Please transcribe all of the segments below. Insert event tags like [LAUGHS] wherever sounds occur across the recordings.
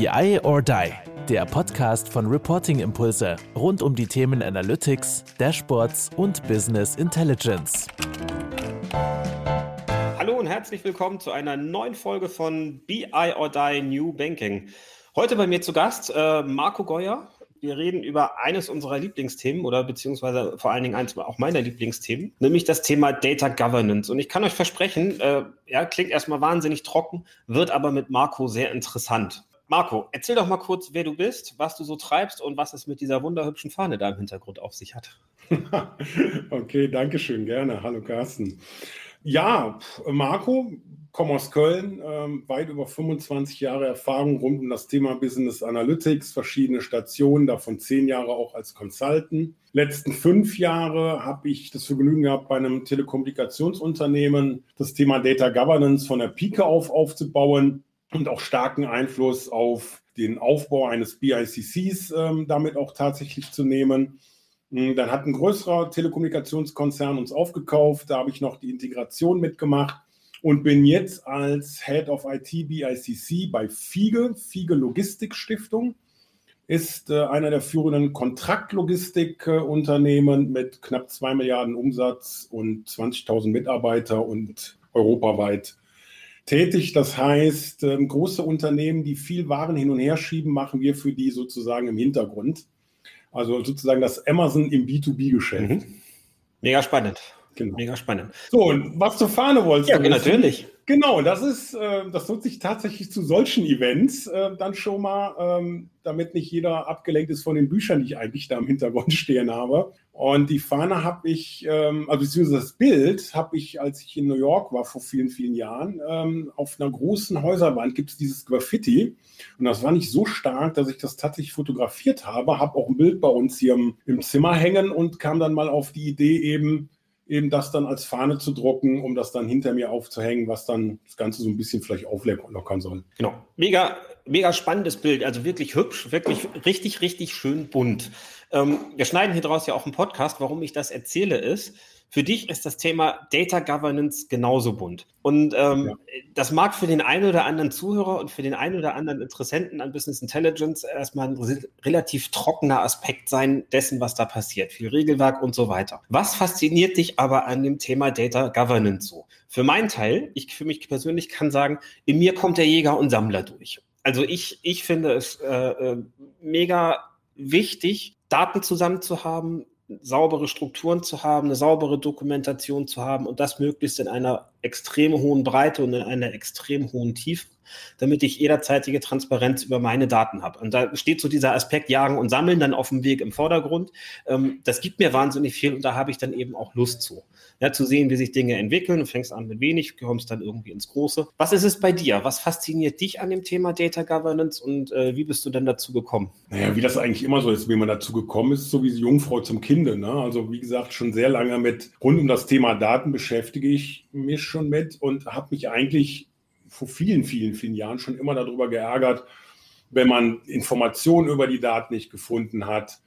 BI or Die, der Podcast von Reporting Impulse rund um die Themen Analytics, Dashboards und Business Intelligence. Hallo und herzlich willkommen zu einer neuen Folge von BI or Die New Banking. Heute bei mir zu Gast äh, Marco Geuer. Wir reden über eines unserer Lieblingsthemen oder beziehungsweise vor allen Dingen eins auch meiner Lieblingsthemen, nämlich das Thema Data Governance. Und ich kann euch versprechen, äh, ja, klingt erstmal wahnsinnig trocken, wird aber mit Marco sehr interessant. Marco, erzähl doch mal kurz, wer du bist, was du so treibst und was es mit dieser wunderhübschen Fahne da im Hintergrund auf sich hat. [LAUGHS] okay, danke schön, gerne. Hallo Carsten. Ja, Marco, komme aus Köln, ähm, weit über 25 Jahre Erfahrung rund um das Thema Business Analytics, verschiedene Stationen, davon zehn Jahre auch als Consultant. Letzten fünf Jahre habe ich das Vergnügen gehabt, bei einem Telekommunikationsunternehmen das Thema Data Governance von der Pike auf aufzubauen und auch starken Einfluss auf den Aufbau eines BICCs ähm, damit auch tatsächlich zu nehmen. Hm, dann hat ein größerer Telekommunikationskonzern uns aufgekauft, da habe ich noch die Integration mitgemacht und bin jetzt als Head of IT BICC bei FIGE, FIGE Logistik Stiftung. Ist äh, einer der führenden Kontraktlogistikunternehmen mit knapp zwei Milliarden Umsatz und 20.000 Mitarbeiter und europaweit tätig. Das heißt, ähm, große Unternehmen, die viel Waren hin und her schieben, machen wir für die sozusagen im Hintergrund. Also sozusagen das Amazon im B2B-Geschäft. Mhm. Mega spannend. Genau. Mega spannend. So, und was zur Fahne wolltest ja, du? Ja, natürlich. Genau, das ist, äh, das nutze ich tatsächlich zu solchen Events äh, dann schon mal, ähm, damit nicht jeder abgelenkt ist von den Büchern, die ich eigentlich da im Hintergrund [LAUGHS] stehen habe. Und die Fahne habe ich, ähm, also beziehungsweise das Bild habe ich, als ich in New York war vor vielen, vielen Jahren, ähm, auf einer großen Häuserwand gibt es dieses Graffiti. Und das war nicht so stark, dass ich das tatsächlich fotografiert habe, habe auch ein Bild bei uns hier im, im Zimmer hängen und kam dann mal auf die Idee eben, eben das dann als Fahne zu drucken, um das dann hinter mir aufzuhängen, was dann das Ganze so ein bisschen vielleicht auflockern soll. Genau. Mega, mega spannendes Bild. Also wirklich hübsch, wirklich richtig, richtig schön bunt. Ähm, wir schneiden hier draus ja auch einen Podcast. Warum ich das erzähle ist, für dich ist das Thema Data Governance genauso bunt. Und ähm, ja. das mag für den einen oder anderen Zuhörer und für den einen oder anderen Interessenten an Business Intelligence erstmal ein relativ trockener Aspekt sein dessen, was da passiert. Viel Regelwerk und so weiter. Was fasziniert dich aber an dem Thema Data Governance so? Für meinen Teil, ich für mich persönlich kann sagen, in mir kommt der Jäger und Sammler durch. Also ich, ich finde es äh, äh mega wichtig, Daten zusammen zu haben, saubere Strukturen zu haben, eine saubere Dokumentation zu haben und das möglichst in einer extrem hohen Breite und in einer extrem hohen Tiefe, damit ich jederzeitige Transparenz über meine Daten habe. Und da steht so dieser Aspekt Jagen und Sammeln dann auf dem Weg im Vordergrund. Ähm, das gibt mir wahnsinnig viel und da habe ich dann eben auch Lust zu ja, zu sehen, wie sich Dinge entwickeln. Du fängst an mit wenig, kommst dann irgendwie ins Große. Was ist es bei dir? Was fasziniert dich an dem Thema Data Governance und äh, wie bist du denn dazu gekommen? Naja, wie das eigentlich immer so ist, wie man dazu gekommen ist, so wie die Jungfrau zum Kinde. Ne? Also wie gesagt, schon sehr lange mit rund um das Thema Daten beschäftige ich mich schon mit und habe mich eigentlich vor vielen, vielen, vielen Jahren schon immer darüber geärgert, wenn man Informationen über die Daten nicht gefunden hat,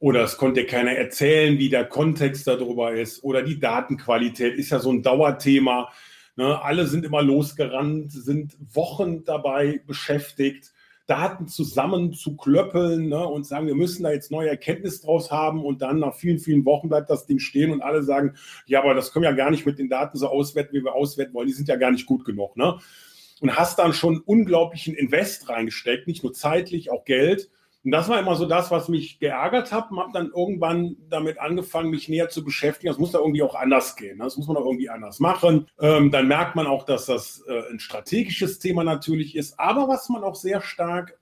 oder es konnte keiner erzählen, wie der Kontext darüber ist. Oder die Datenqualität ist ja so ein Dauerthema. Ne? Alle sind immer losgerannt, sind Wochen dabei beschäftigt, Daten zusammen zu klöppeln ne? und sagen, wir müssen da jetzt neue Erkenntnis draus haben. Und dann nach vielen, vielen Wochen bleibt das Ding stehen und alle sagen, ja, aber das können wir ja gar nicht mit den Daten so auswerten, wie wir auswerten wollen. Die sind ja gar nicht gut genug. Ne? Und hast dann schon unglaublichen Invest reingesteckt, nicht nur zeitlich, auch Geld und das war immer so das, was mich geärgert hat und habe dann irgendwann damit angefangen, mich näher zu beschäftigen. Das muss da irgendwie auch anders gehen. Ne? Das muss man auch irgendwie anders machen. Ähm, dann merkt man auch, dass das äh, ein strategisches Thema natürlich ist. Aber was man auch sehr stark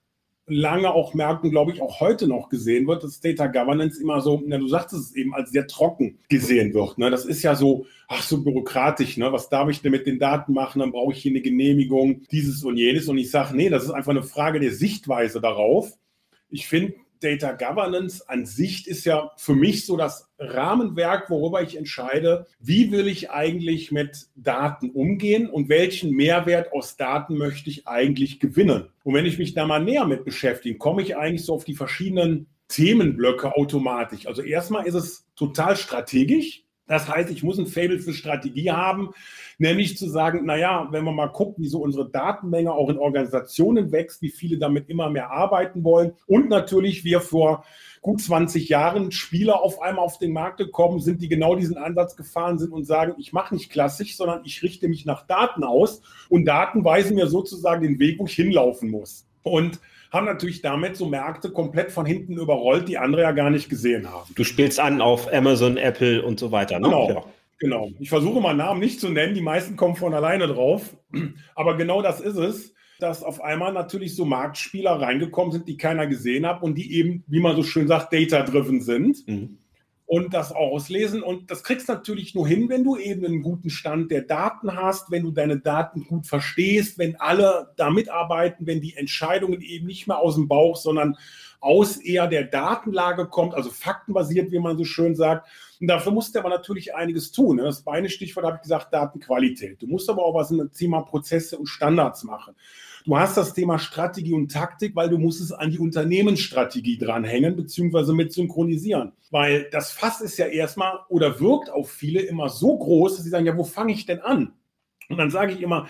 lange auch merkt und glaube ich auch heute noch gesehen wird, dass Data Governance immer so, na, du sagtest es eben, als sehr trocken gesehen wird. Ne? Das ist ja so, ach so bürokratisch, ne? was darf ich denn mit den Daten machen? Dann brauche ich hier eine Genehmigung, dieses und jenes. Und ich sage, nee, das ist einfach eine Frage der Sichtweise darauf ich finde, Data Governance an sich ist ja für mich so das Rahmenwerk, worüber ich entscheide, wie will ich eigentlich mit Daten umgehen und welchen Mehrwert aus Daten möchte ich eigentlich gewinnen. Und wenn ich mich da mal näher mit beschäftige, komme ich eigentlich so auf die verschiedenen Themenblöcke automatisch. Also erstmal ist es total strategisch. Das heißt, ich muss ein Fable für Strategie haben, nämlich zu sagen, naja, wenn man mal guckt, wie so unsere Datenmenge auch in Organisationen wächst, wie viele damit immer mehr arbeiten wollen und natürlich wir vor gut 20 Jahren Spieler auf einmal auf den Markt gekommen sind, die genau diesen Ansatz gefahren sind und sagen, ich mache nicht klassisch, sondern ich richte mich nach Daten aus und Daten weisen mir sozusagen den Weg, wo ich hinlaufen muss. Und haben natürlich damit so Märkte komplett von hinten überrollt, die andere ja gar nicht gesehen haben. Du spielst an auf Amazon, Apple und so weiter. Ne? Genau. Ja. Genau. Ich versuche mal Namen nicht zu nennen, die meisten kommen von alleine drauf. Aber genau das ist es, dass auf einmal natürlich so Marktspieler reingekommen sind, die keiner gesehen hat und die eben, wie man so schön sagt, data-driven sind. Mhm und das auslesen. Und das kriegst du natürlich nur hin, wenn du eben einen guten Stand der Daten hast, wenn du deine Daten gut verstehst, wenn alle da mitarbeiten, wenn die Entscheidungen eben nicht mehr aus dem Bauch, sondern aus eher der Datenlage kommt, also faktenbasiert, wie man so schön sagt. Und dafür musst du aber natürlich einiges tun. Das eine Stichwort habe ich gesagt, Datenqualität. Du musst aber auch was im Thema Prozesse und Standards machen. Du hast das Thema Strategie und Taktik, weil du musst es an die Unternehmensstrategie dranhängen, beziehungsweise mit synchronisieren. Weil das Fass ist ja erstmal oder wirkt auf viele immer so groß, dass sie sagen, ja, wo fange ich denn an? Und dann sage ich immer,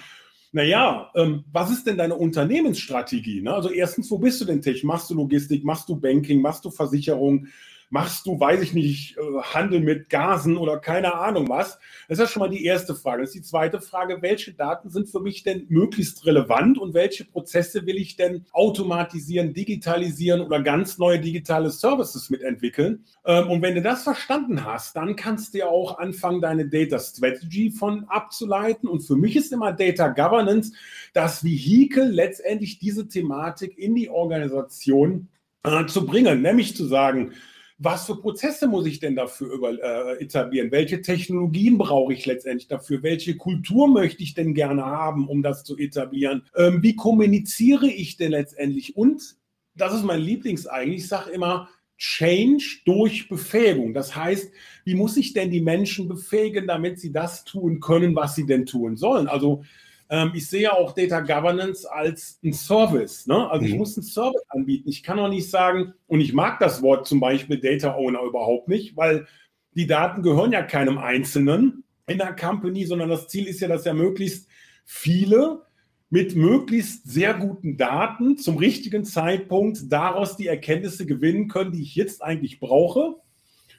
naja, ähm, was ist denn deine Unternehmensstrategie? Ne? Also erstens, wo bist du denn technisch? Machst du Logistik, machst du Banking, machst du Versicherung? Machst du, weiß ich nicht, äh, Handel mit Gasen oder keine Ahnung was? Das ist ja schon mal die erste Frage. Das ist die zweite Frage, welche Daten sind für mich denn möglichst relevant und welche Prozesse will ich denn automatisieren, digitalisieren oder ganz neue digitale Services mitentwickeln? Ähm, und wenn du das verstanden hast, dann kannst du ja auch anfangen, deine Data Strategy von abzuleiten. Und für mich ist immer Data Governance das Vehikel, letztendlich diese Thematik in die Organisation äh, zu bringen, nämlich zu sagen, was für Prozesse muss ich denn dafür über, äh, etablieren? Welche Technologien brauche ich letztendlich dafür? Welche Kultur möchte ich denn gerne haben, um das zu etablieren? Ähm, wie kommuniziere ich denn letztendlich? Und das ist mein Lieblings eigentlich. Ich sage immer, Change durch Befähigung. Das heißt, wie muss ich denn die Menschen befähigen, damit sie das tun können, was sie denn tun sollen? Also ähm, ich sehe auch Data Governance als ein Service. Ne? Also mhm. ich muss einen Service anbieten. Ich kann auch nicht sagen, und ich mag das Wort zum Beispiel Data Owner überhaupt nicht, weil die Daten gehören ja keinem Einzelnen in der Company, sondern das Ziel ist ja, dass ja möglichst viele mit möglichst sehr guten Daten zum richtigen Zeitpunkt daraus die Erkenntnisse gewinnen können, die ich jetzt eigentlich brauche.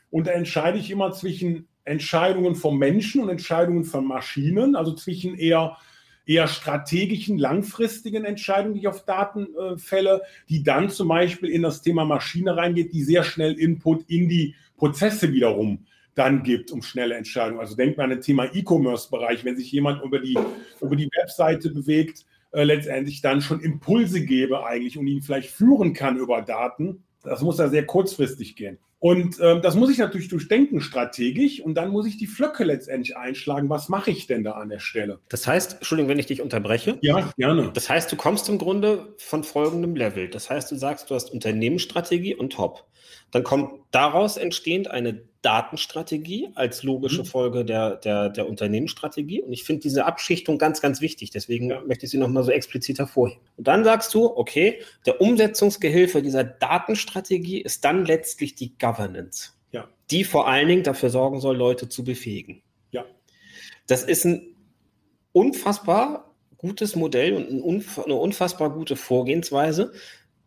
Und da entscheide ich immer zwischen Entscheidungen vom Menschen und Entscheidungen von Maschinen, also zwischen eher eher strategischen, langfristigen Entscheidungen, die ich auf Daten äh, fälle, die dann zum Beispiel in das Thema Maschine reingeht, die sehr schnell Input in die Prozesse wiederum dann gibt, um schnelle Entscheidungen. Also denkt man an das Thema E-Commerce-Bereich, wenn sich jemand über die, über die Webseite bewegt, äh, letztendlich dann schon Impulse gebe eigentlich und ihn vielleicht führen kann über Daten. Das muss ja sehr kurzfristig gehen. Und ähm, das muss ich natürlich durchdenken strategisch und dann muss ich die Flöcke letztendlich einschlagen. Was mache ich denn da an der Stelle? Das heißt, Entschuldigung, wenn ich dich unterbreche. Ja, gerne. Das heißt, du kommst im Grunde von folgendem Level. Das heißt, du sagst, du hast Unternehmensstrategie und Top. Dann kommt daraus entstehend eine Datenstrategie als logische mhm. Folge der, der, der Unternehmensstrategie. Und ich finde diese Abschichtung ganz, ganz wichtig. Deswegen ja. möchte ich sie nochmal so explizit hervorheben. Und dann sagst du, okay, der Umsetzungsgehilfe dieser Datenstrategie ist dann letztlich die Governance, ja. die vor allen Dingen dafür sorgen soll, Leute zu befähigen. Ja. Das ist ein unfassbar gutes Modell und eine unfassbar gute Vorgehensweise,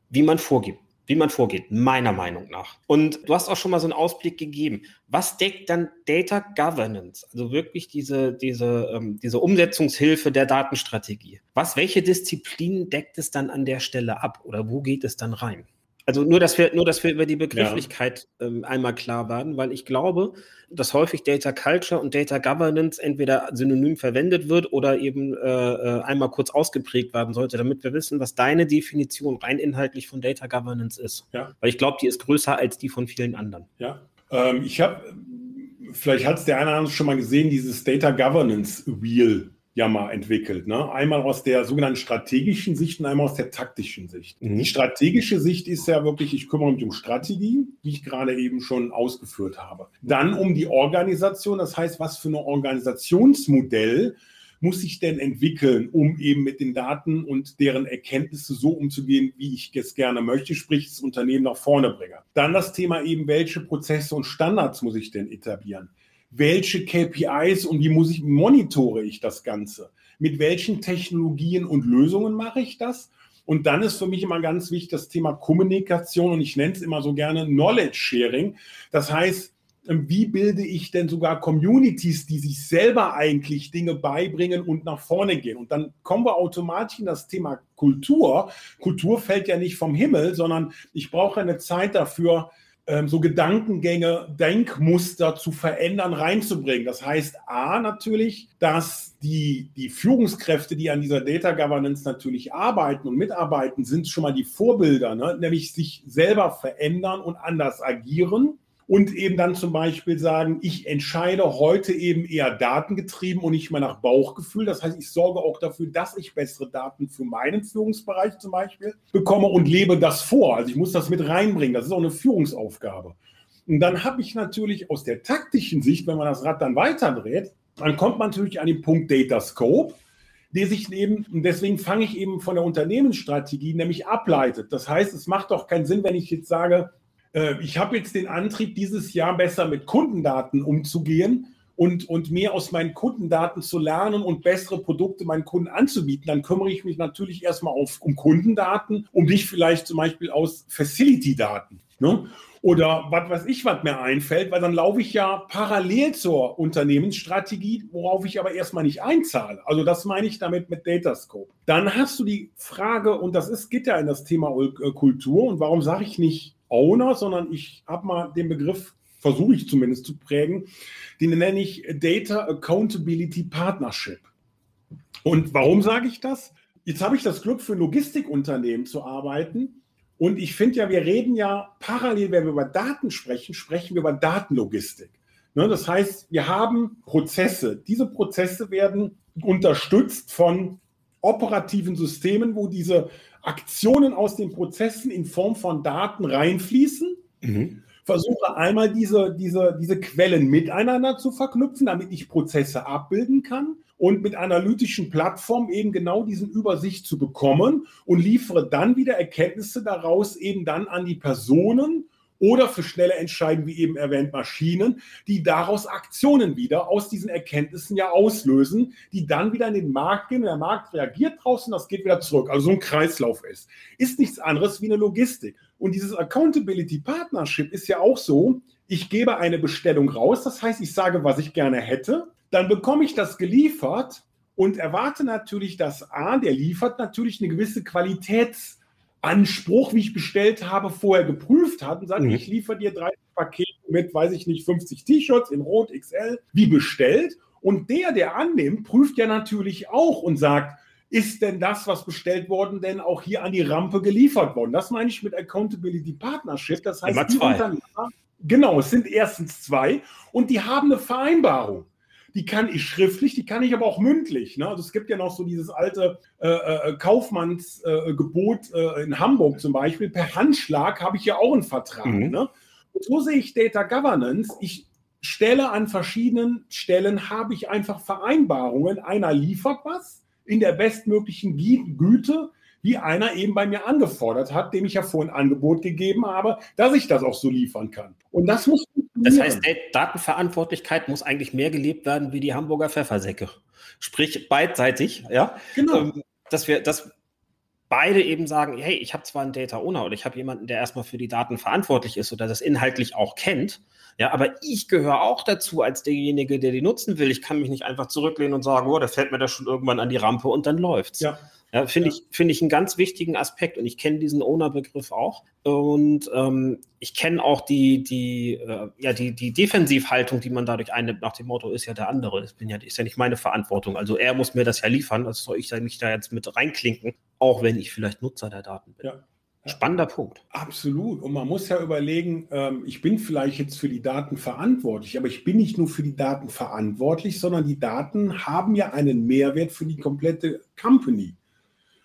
wie man vorgibt wie man vorgeht, meiner Meinung nach. Und du hast auch schon mal so einen Ausblick gegeben. Was deckt dann Data Governance, also wirklich diese, diese, ähm, diese Umsetzungshilfe der Datenstrategie? Was, welche Disziplinen deckt es dann an der Stelle ab oder wo geht es dann rein? Also nur, dass wir, nur, dass wir über die Begrifflichkeit ja. ähm, einmal klar werden, weil ich glaube, dass häufig Data Culture und Data Governance entweder synonym verwendet wird oder eben äh, äh, einmal kurz ausgeprägt werden sollte, damit wir wissen, was deine Definition rein inhaltlich von Data Governance ist. Ja. Weil ich glaube, die ist größer als die von vielen anderen. Ja, ähm, ich habe, vielleicht hat es der eine oder andere schon mal gesehen, dieses Data Governance Wheel ja mal entwickelt. Ne? Einmal aus der sogenannten strategischen Sicht und einmal aus der taktischen Sicht. Mhm. Die strategische Sicht ist ja wirklich, ich kümmere mich um Strategie, wie ich gerade eben schon ausgeführt habe. Dann um die Organisation, das heißt, was für ein Organisationsmodell muss ich denn entwickeln, um eben mit den Daten und deren Erkenntnisse so umzugehen, wie ich es gerne möchte, sprich das Unternehmen nach vorne bringe. Dann das Thema eben, welche Prozesse und Standards muss ich denn etablieren? Welche KPIs und wie muss ich, monitore ich das Ganze? Mit welchen Technologien und Lösungen mache ich das? Und dann ist für mich immer ganz wichtig das Thema Kommunikation und ich nenne es immer so gerne Knowledge Sharing. Das heißt, wie bilde ich denn sogar Communities, die sich selber eigentlich Dinge beibringen und nach vorne gehen? Und dann kommen wir automatisch in das Thema Kultur. Kultur fällt ja nicht vom Himmel, sondern ich brauche eine Zeit dafür, ähm, so Gedankengänge, Denkmuster zu verändern, reinzubringen. Das heißt, A, natürlich, dass die, die Führungskräfte, die an dieser Data Governance natürlich arbeiten und mitarbeiten, sind schon mal die Vorbilder, ne? nämlich sich selber verändern und anders agieren und eben dann zum Beispiel sagen, ich entscheide heute eben eher datengetrieben und nicht mehr nach Bauchgefühl. Das heißt, ich sorge auch dafür, dass ich bessere Daten für meinen Führungsbereich zum Beispiel bekomme und lebe das vor. Also ich muss das mit reinbringen. Das ist auch eine Führungsaufgabe. Und dann habe ich natürlich aus der taktischen Sicht, wenn man das Rad dann weiterdreht, dann kommt man natürlich an den Punkt Data Scope der sich eben, und deswegen fange ich eben von der Unternehmensstrategie nämlich ableitet. Das heißt, es macht doch keinen Sinn, wenn ich jetzt sage, ich habe jetzt den Antrieb, dieses Jahr besser mit Kundendaten umzugehen und, und mehr aus meinen Kundendaten zu lernen und bessere Produkte meinen Kunden anzubieten, dann kümmere ich mich natürlich erstmal auf, um Kundendaten, um dich vielleicht zum Beispiel aus Facility-Daten. Ne? Oder was weiß ich, was mir einfällt, weil dann laufe ich ja parallel zur Unternehmensstrategie, worauf ich aber erstmal nicht einzahle. Also das meine ich damit mit Datascope. Dann hast du die Frage, und das ist, geht ja in das Thema äh, Kultur, und warum sage ich nicht Owner, sondern ich habe mal den Begriff, versuche ich zumindest zu prägen, den nenne ich Data Accountability Partnership. Und warum sage ich das? Jetzt habe ich das Glück, für Logistikunternehmen zu arbeiten. Und ich finde ja, wir reden ja parallel, wenn wir über Daten sprechen, sprechen wir über Datenlogistik. Ne, das heißt, wir haben Prozesse. Diese Prozesse werden unterstützt von operativen Systemen, wo diese Aktionen aus den Prozessen in Form von Daten reinfließen. Mhm. Versuche einmal diese, diese, diese Quellen miteinander zu verknüpfen, damit ich Prozesse abbilden kann und mit analytischen Plattformen eben genau diesen Übersicht zu bekommen und liefere dann wieder Erkenntnisse daraus eben dann an die Personen oder für schnelle Entscheidungen, wie eben erwähnt, Maschinen, die daraus Aktionen wieder aus diesen Erkenntnissen ja auslösen, die dann wieder in den Markt gehen. Der Markt reagiert draußen, das geht wieder zurück. Also so ein Kreislauf ist. Ist nichts anderes wie eine Logistik. Und dieses Accountability Partnership ist ja auch so, ich gebe eine Bestellung raus, das heißt, ich sage, was ich gerne hätte, dann bekomme ich das geliefert und erwarte natürlich, dass A, der liefert natürlich eine gewisse Qualitäts- Anspruch, wie ich bestellt habe, vorher geprüft hat und sagt, mhm. ich liefere dir drei Pakete mit, weiß ich nicht, 50 T-Shirts in Rot XL, wie bestellt. Und der, der annimmt, prüft ja natürlich auch und sagt, ist denn das, was bestellt worden, denn auch hier an die Rampe geliefert worden? Das meine ich mit Accountability Partnership. Das heißt, die Unternehmer, genau, es sind erstens zwei und die haben eine Vereinbarung die kann ich schriftlich, die kann ich aber auch mündlich. Ne? Also es gibt ja noch so dieses alte äh, äh, Kaufmannsgebot äh, in Hamburg zum Beispiel. Per Handschlag habe ich ja auch einen Vertrag. Mhm. Ne? Und so sehe ich Data Governance. Ich stelle an verschiedenen Stellen, habe ich einfach Vereinbarungen. Einer liefert was in der bestmöglichen Güte, wie einer eben bei mir angefordert hat, dem ich ja vorhin ein Angebot gegeben habe, dass ich das auch so liefern kann. Und das muss das heißt, Datenverantwortlichkeit muss eigentlich mehr gelebt werden wie die Hamburger Pfeffersäcke. Sprich, beidseitig, ja. Genau. Ähm, dass wir, dass beide eben sagen, hey, ich habe zwar einen Data Owner oder ich habe jemanden, der erstmal für die Daten verantwortlich ist oder das inhaltlich auch kennt, ja, aber ich gehöre auch dazu als derjenige, der die nutzen will. Ich kann mich nicht einfach zurücklehnen und sagen, oh, da fällt mir das schon irgendwann an die Rampe und dann läuft's. Ja. Ja, finde ja. ich, finde ich einen ganz wichtigen Aspekt und ich kenne diesen Owner-Begriff auch. Und ähm, ich kenne auch die, die, äh, ja, die, die Defensivhaltung, die man dadurch einnimmt, nach dem Motto, ist ja der andere. Das bin ja, ist ja nicht meine Verantwortung. Also er muss mir das ja liefern, also soll ich mich da jetzt mit reinklinken, auch wenn ich vielleicht Nutzer der Daten bin. Ja. Spannender Punkt. Absolut. Und man muss ja überlegen, ähm, ich bin vielleicht jetzt für die Daten verantwortlich, aber ich bin nicht nur für die Daten verantwortlich, sondern die Daten haben ja einen Mehrwert für die komplette Company.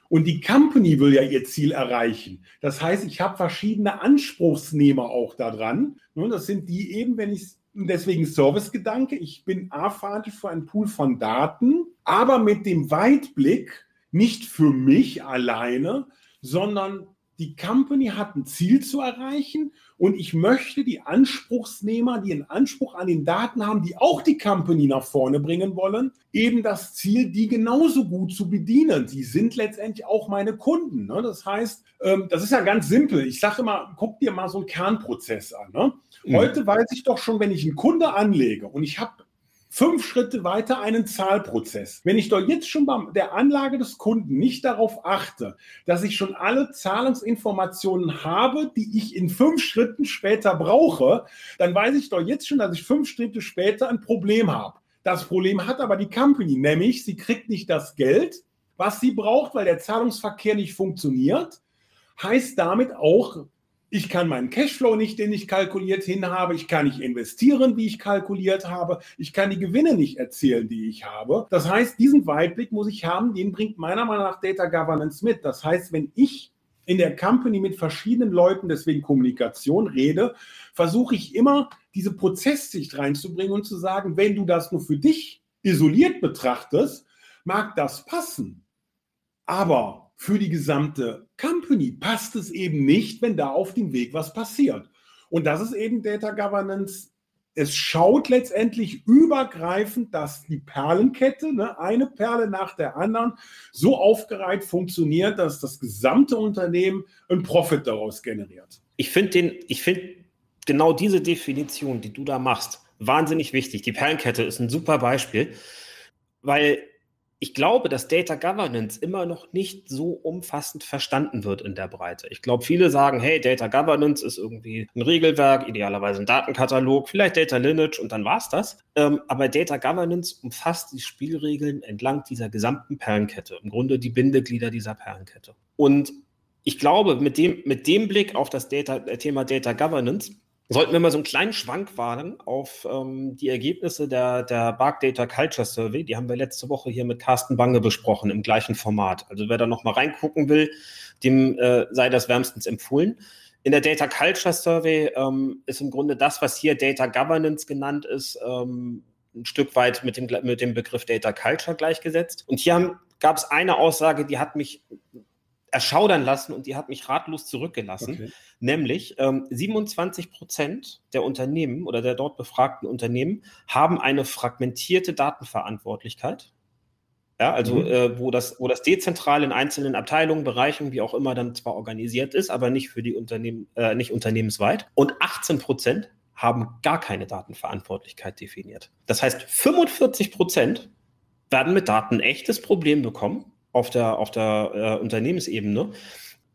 Und die Company will ja ihr Ziel erreichen. Das heißt, ich habe verschiedene Anspruchsnehmer auch daran. Das sind die eben, wenn ich deswegen Servicegedanke, ich bin A verantwortlich für einen Pool von Daten, aber mit dem Weitblick nicht für mich alleine, sondern die Company hat ein Ziel zu erreichen und ich möchte die Anspruchsnehmer, die einen Anspruch an den Daten haben, die auch die Company nach vorne bringen wollen, eben das Ziel, die genauso gut zu bedienen. Sie sind letztendlich auch meine Kunden. Ne? Das heißt, ähm, das ist ja ganz simpel. Ich sage immer, guck dir mal so einen Kernprozess an. Ne? Mhm. Heute weiß ich doch schon, wenn ich einen Kunde anlege und ich habe fünf Schritte weiter einen Zahlprozess. Wenn ich doch jetzt schon bei der Anlage des Kunden nicht darauf achte, dass ich schon alle Zahlungsinformationen habe, die ich in fünf Schritten später brauche, dann weiß ich doch jetzt schon, dass ich fünf Schritte später ein Problem habe. Das Problem hat aber die Company, nämlich sie kriegt nicht das Geld, was sie braucht, weil der Zahlungsverkehr nicht funktioniert. Heißt damit auch, ich kann meinen Cashflow nicht, den ich kalkuliert hin habe. Ich kann nicht investieren, wie ich kalkuliert habe. Ich kann die Gewinne nicht erzählen, die ich habe. Das heißt, diesen Weitblick muss ich haben. Den bringt meiner Meinung nach Data Governance mit. Das heißt, wenn ich in der Company mit verschiedenen Leuten, deswegen Kommunikation, rede, versuche ich immer, diese Prozesssicht reinzubringen und zu sagen, wenn du das nur für dich isoliert betrachtest, mag das passen. Aber für die gesamte Company passt es eben nicht, wenn da auf dem Weg was passiert. Und das ist eben Data Governance. Es schaut letztendlich übergreifend, dass die Perlenkette, ne, eine Perle nach der anderen, so aufgereiht funktioniert, dass das gesamte Unternehmen einen Profit daraus generiert. Ich finde den, ich finde genau diese Definition, die du da machst, wahnsinnig wichtig. Die Perlenkette ist ein super Beispiel, weil ich glaube, dass Data Governance immer noch nicht so umfassend verstanden wird in der Breite. Ich glaube, viele sagen, hey, Data Governance ist irgendwie ein Regelwerk, idealerweise ein Datenkatalog, vielleicht Data Lineage und dann war es das. Ähm, aber Data Governance umfasst die Spielregeln entlang dieser gesamten Perlenkette, im Grunde die Bindeglieder dieser Perlenkette. Und ich glaube, mit dem, mit dem Blick auf das Data, äh, Thema Data Governance sollten wir mal so einen kleinen Schwank wagen auf ähm, die Ergebnisse der, der Bark Data Culture Survey. Die haben wir letzte Woche hier mit Carsten Bange besprochen im gleichen Format. Also wer da noch mal reingucken will, dem äh, sei das wärmstens empfohlen. In der Data Culture Survey ähm, ist im Grunde das, was hier Data Governance genannt ist, ähm, ein Stück weit mit dem, mit dem Begriff Data Culture gleichgesetzt. Und hier gab es eine Aussage, die hat mich erschaudern lassen und die hat mich ratlos zurückgelassen. Okay. Nämlich ähm, 27 Prozent der Unternehmen oder der dort befragten Unternehmen haben eine fragmentierte Datenverantwortlichkeit. Ja, also mhm. äh, wo, das, wo das dezentral in einzelnen Abteilungen, Bereichen, wie auch immer, dann zwar organisiert ist, aber nicht für die Unternehmen, äh, nicht unternehmensweit. Und 18 Prozent haben gar keine Datenverantwortlichkeit definiert. Das heißt, 45 Prozent werden mit Daten ein echtes Problem bekommen auf der, auf der äh, Unternehmensebene.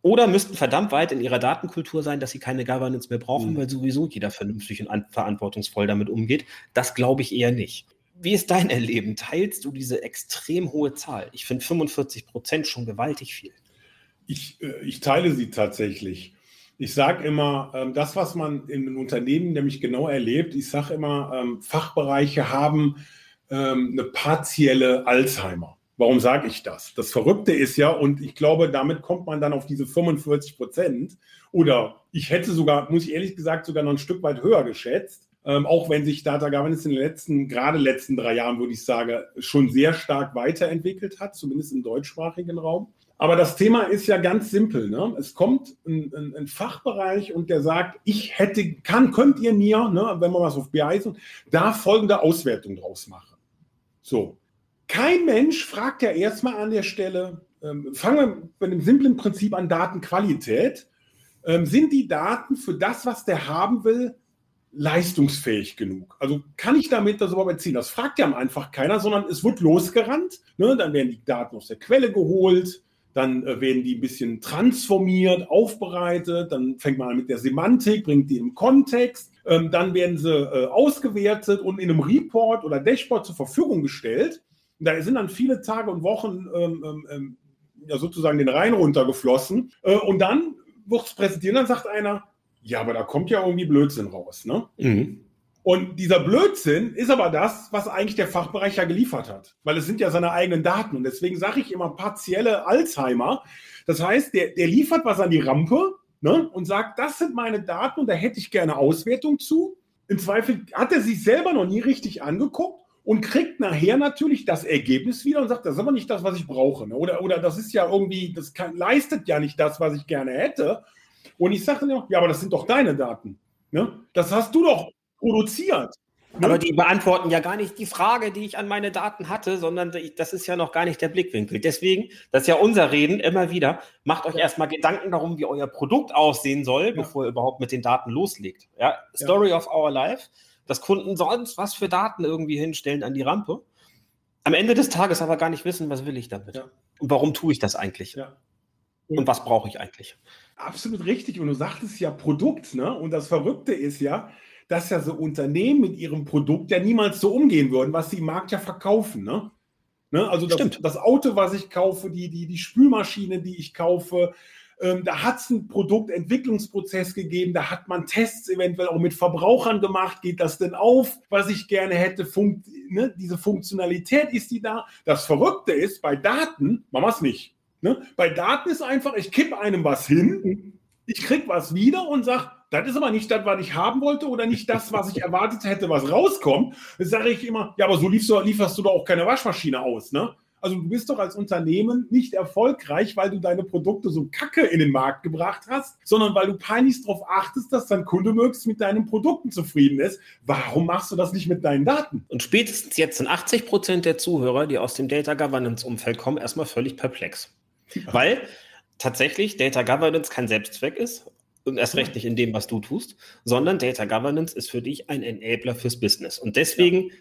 Oder müssten verdammt weit in ihrer Datenkultur sein, dass sie keine Governance mehr brauchen, mhm. weil sowieso jeder vernünftig und verantwortungsvoll damit umgeht. Das glaube ich eher nicht. Wie ist dein Erleben? Teilst du diese extrem hohe Zahl? Ich finde 45 Prozent schon gewaltig viel. Ich, äh, ich teile sie tatsächlich. Ich sage immer, ähm, das, was man in einem Unternehmen nämlich genau erlebt, ich sage immer, ähm, Fachbereiche haben ähm, eine partielle Alzheimer. Warum sage ich das? Das Verrückte ist ja, und ich glaube, damit kommt man dann auf diese 45 Prozent. Oder ich hätte sogar, muss ich ehrlich gesagt, sogar noch ein Stück weit höher geschätzt. Ähm, auch wenn sich Data Governance in den letzten, gerade letzten drei Jahren, würde ich sagen, schon sehr stark weiterentwickelt hat, zumindest im deutschsprachigen Raum. Aber das Thema ist ja ganz simpel. Ne? Es kommt ein, ein, ein, Fachbereich und der sagt, ich hätte, kann, könnt ihr mir, ne, wenn man was auf BI ist, da folgende Auswertung draus machen. So, kein Mensch fragt ja erstmal an der Stelle, ähm, fangen wir mit dem simplen Prinzip an Datenqualität. Ähm, sind die Daten für das, was der haben will, leistungsfähig genug? Also kann ich damit das überhaupt erzielen? Das fragt ja einfach keiner, sondern es wird losgerannt. Ne? Dann werden die Daten aus der Quelle geholt, dann äh, werden die ein bisschen transformiert, aufbereitet, dann fängt man an mit der Semantik, bringt die im Kontext, ähm, dann werden sie äh, ausgewertet und in einem Report oder Dashboard zur Verfügung gestellt da sind dann viele Tage und Wochen ähm, ähm, ähm, ja, sozusagen den Rhein runtergeflossen. Äh, und dann wird es präsentiert, dann sagt einer, ja, aber da kommt ja irgendwie Blödsinn raus. Ne? Mhm. Und dieser Blödsinn ist aber das, was eigentlich der Fachbereich ja geliefert hat, weil es sind ja seine eigenen Daten. Und deswegen sage ich immer partielle Alzheimer. Das heißt, der, der liefert was an die Rampe ne, und sagt, das sind meine Daten und da hätte ich gerne Auswertung zu. Im Zweifel hat er sich selber noch nie richtig angeguckt und kriegt nachher natürlich das Ergebnis wieder und sagt, das ist aber nicht das, was ich brauche. Ne? Oder, oder das ist ja irgendwie, das kann, leistet ja nicht das, was ich gerne hätte. Und ich sage dann, ja, aber das sind doch deine Daten. Ne? Das hast du doch produziert. Ne? Aber die beantworten ja gar nicht die Frage, die ich an meine Daten hatte, sondern das ist ja noch gar nicht der Blickwinkel. Deswegen, das ist ja unser Reden immer wieder, macht euch erstmal Gedanken darum, wie euer Produkt aussehen soll, ja. bevor ihr überhaupt mit den Daten loslegt. Ja, Story of our life, dass Kunden sonst was für Daten irgendwie hinstellen an die Rampe. Am Ende des Tages aber gar nicht wissen, was will ich damit? Ja. Und warum tue ich das eigentlich? Ja. Und was brauche ich eigentlich? Absolut richtig. Und du sagtest ja Produkt, ne? Und das Verrückte ist ja, dass ja so Unternehmen mit ihrem Produkt ja niemals so umgehen würden, was sie im Markt ja verkaufen. Ne? Ne? Also das, das, Auto, was ich kaufe, die, die, die Spülmaschine, die ich kaufe, ähm, da hat es einen Produktentwicklungsprozess gegeben, da hat man Tests eventuell auch mit Verbrauchern gemacht. Geht das denn auf, was ich gerne hätte? Funkt, ne? Diese Funktionalität ist die da. Das Verrückte ist, bei Daten machen wir es nicht. Ne? Bei Daten ist einfach, ich kippe einem was hin, ich kriege was wieder und sage, das ist aber nicht das, was ich haben wollte oder nicht das, was ich erwartet hätte, was rauskommt. Dann sage ich immer, ja, aber so lieferst du doch auch keine Waschmaschine aus, ne? Also du bist doch als Unternehmen nicht erfolgreich, weil du deine Produkte so kacke in den Markt gebracht hast, sondern weil du peinlichst darauf achtest, dass dein Kunde möglichst mit deinen Produkten zufrieden ist. Warum machst du das nicht mit deinen Daten? Und spätestens jetzt sind 80 Prozent der Zuhörer, die aus dem Data Governance Umfeld kommen, erstmal völlig perplex. Weil tatsächlich Data Governance kein Selbstzweck ist und erst recht nicht in dem, was du tust, sondern Data Governance ist für dich ein Enabler fürs Business. Und deswegen, ja.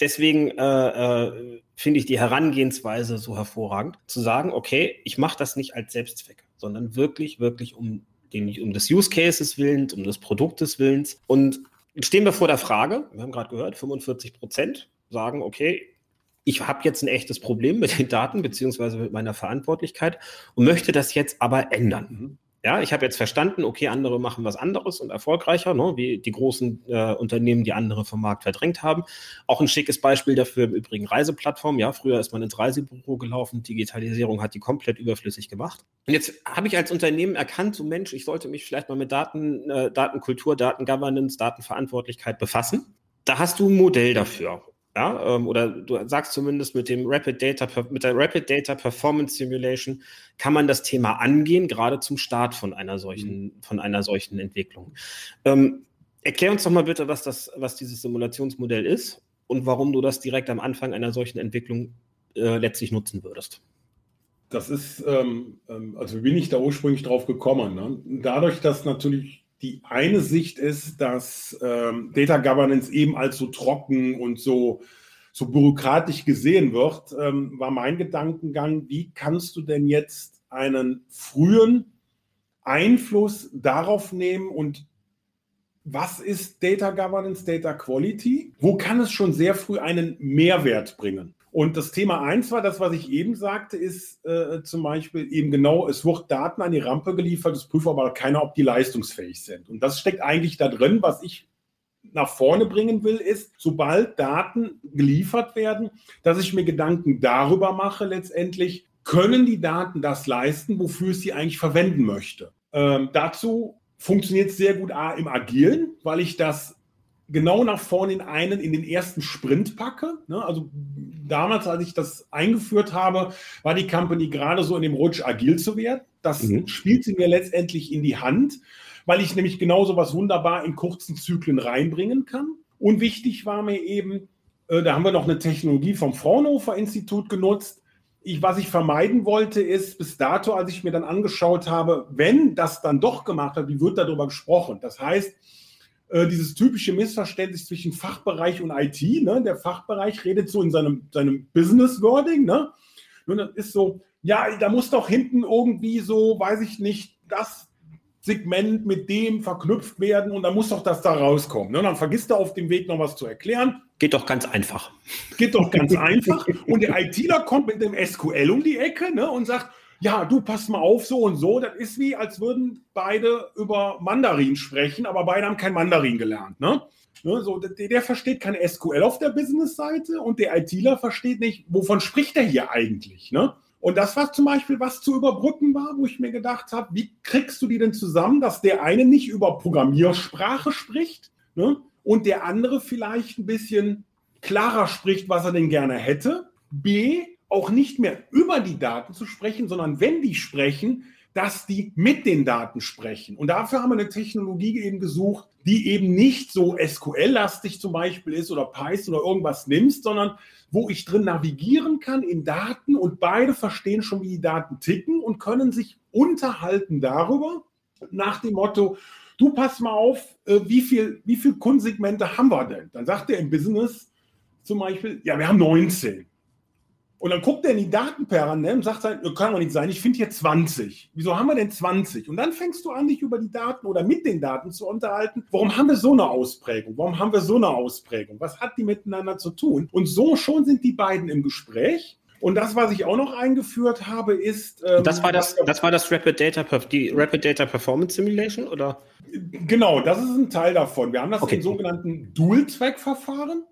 Deswegen äh, äh, finde ich die Herangehensweise so hervorragend, zu sagen, okay, ich mache das nicht als Selbstzweck, sondern wirklich, wirklich um, den, um des Use Cases willens, um des Produktes willens. Und stehen wir vor der Frage, wir haben gerade gehört, 45 Prozent sagen, okay, ich habe jetzt ein echtes Problem mit den Daten beziehungsweise mit meiner Verantwortlichkeit und möchte das jetzt aber ändern. Ja, ich habe jetzt verstanden, okay, andere machen was anderes und erfolgreicher, ne, wie die großen äh, Unternehmen, die andere vom Markt verdrängt haben. Auch ein schickes Beispiel dafür im Übrigen Reiseplattform. Ja, früher ist man ins Reisebüro gelaufen, Digitalisierung hat die komplett überflüssig gemacht. Und jetzt habe ich als Unternehmen erkannt, so Mensch, ich sollte mich vielleicht mal mit Daten, äh, Datenkultur, Datengovernance, Datenverantwortlichkeit befassen. Da hast du ein Modell dafür. Ja, ähm, oder du sagst zumindest mit dem Rapid Data, mit der Rapid Data Performance Simulation kann man das Thema angehen, gerade zum Start von einer solchen, mhm. von einer solchen Entwicklung. Ähm, erklär uns doch mal bitte, was das, was dieses Simulationsmodell ist und warum du das direkt am Anfang einer solchen Entwicklung äh, letztlich nutzen würdest. Das ist, ähm, ähm also bin ich da ursprünglich drauf gekommen. Ne? Dadurch, dass natürlich die eine Sicht ist, dass ähm, Data Governance eben als so trocken und so, so bürokratisch gesehen wird, ähm, war mein Gedankengang, wie kannst du denn jetzt einen frühen Einfluss darauf nehmen und was ist Data Governance, Data Quality? Wo kann es schon sehr früh einen Mehrwert bringen? Und das Thema eins war das, was ich eben sagte, ist äh, zum Beispiel eben genau, es wird Daten an die Rampe geliefert, es prüft aber keiner, ob die leistungsfähig sind. Und das steckt eigentlich da drin, was ich nach vorne bringen will, ist, sobald Daten geliefert werden, dass ich mir Gedanken darüber mache, letztendlich, können die Daten das leisten, wofür ich sie eigentlich verwenden möchte. Ähm, dazu funktioniert es sehr gut A, im Agilen, weil ich das genau nach vorne in einen, in den ersten Sprint packe. Ne? Also damals, als ich das eingeführt habe, war die Company gerade so in dem Rutsch, agil zu werden. Das mhm. spielt sie mir letztendlich in die Hand, weil ich nämlich genauso was wunderbar in kurzen Zyklen reinbringen kann. Und wichtig war mir eben, äh, da haben wir noch eine Technologie vom Fraunhofer Institut genutzt. Ich, was ich vermeiden wollte, ist bis dato, als ich mir dann angeschaut habe, wenn das dann doch gemacht hat, wie wird darüber gesprochen? Das heißt, äh, dieses typische Missverständnis zwischen Fachbereich und IT. Ne? Der Fachbereich redet so in seinem, seinem Business-Wording. Ne? Und das ist so, ja, da muss doch hinten irgendwie so, weiß ich nicht, das Segment mit dem verknüpft werden und dann muss doch das da rauskommen. Ne? Dann vergisst er auf dem Weg noch was zu erklären. Geht doch ganz einfach. Geht doch ganz [LAUGHS] einfach. Und der ITler kommt mit dem SQL um die Ecke ne? und sagt, ja, du pass mal auf, so und so. Das ist wie, als würden beide über Mandarin sprechen, aber beide haben kein Mandarin gelernt. Ne? Ne, so, der, der, versteht kein SQL auf der Business-Seite und der ITler versteht nicht, wovon spricht er hier eigentlich. Ne? Und das war zum Beispiel, was zu überbrücken war, wo ich mir gedacht habe, wie kriegst du die denn zusammen, dass der eine nicht über Programmiersprache spricht ne? und der andere vielleicht ein bisschen klarer spricht, was er denn gerne hätte. B, auch nicht mehr über die Daten zu sprechen, sondern wenn die sprechen, dass die mit den Daten sprechen. Und dafür haben wir eine Technologie eben gesucht, die eben nicht so SQL-lastig zum Beispiel ist oder Python oder irgendwas nimmst, sondern wo ich drin navigieren kann in Daten und beide verstehen schon, wie die Daten ticken und können sich unterhalten darüber nach dem Motto, du pass mal auf, äh, wie viel, wie viel Kundensegmente haben wir denn? Dann sagt er im Business zum Beispiel, ja, wir haben 19. Und dann guckt er in die Datenperlen ne, und sagt, sein, kann doch nicht sein, ich finde hier 20. Wieso haben wir denn 20? Und dann fängst du an, dich über die Daten oder mit den Daten zu unterhalten. Warum haben wir so eine Ausprägung? Warum haben wir so eine Ausprägung? Was hat die miteinander zu tun? Und so schon sind die beiden im Gespräch. Und das, was ich auch noch eingeführt habe, ist. Ähm, das war das, das war das Rapid Data, die Rapid Data Performance Simulation, oder? Genau, das ist ein Teil davon. Wir haben das okay. im sogenannten Dual-Track-Verfahren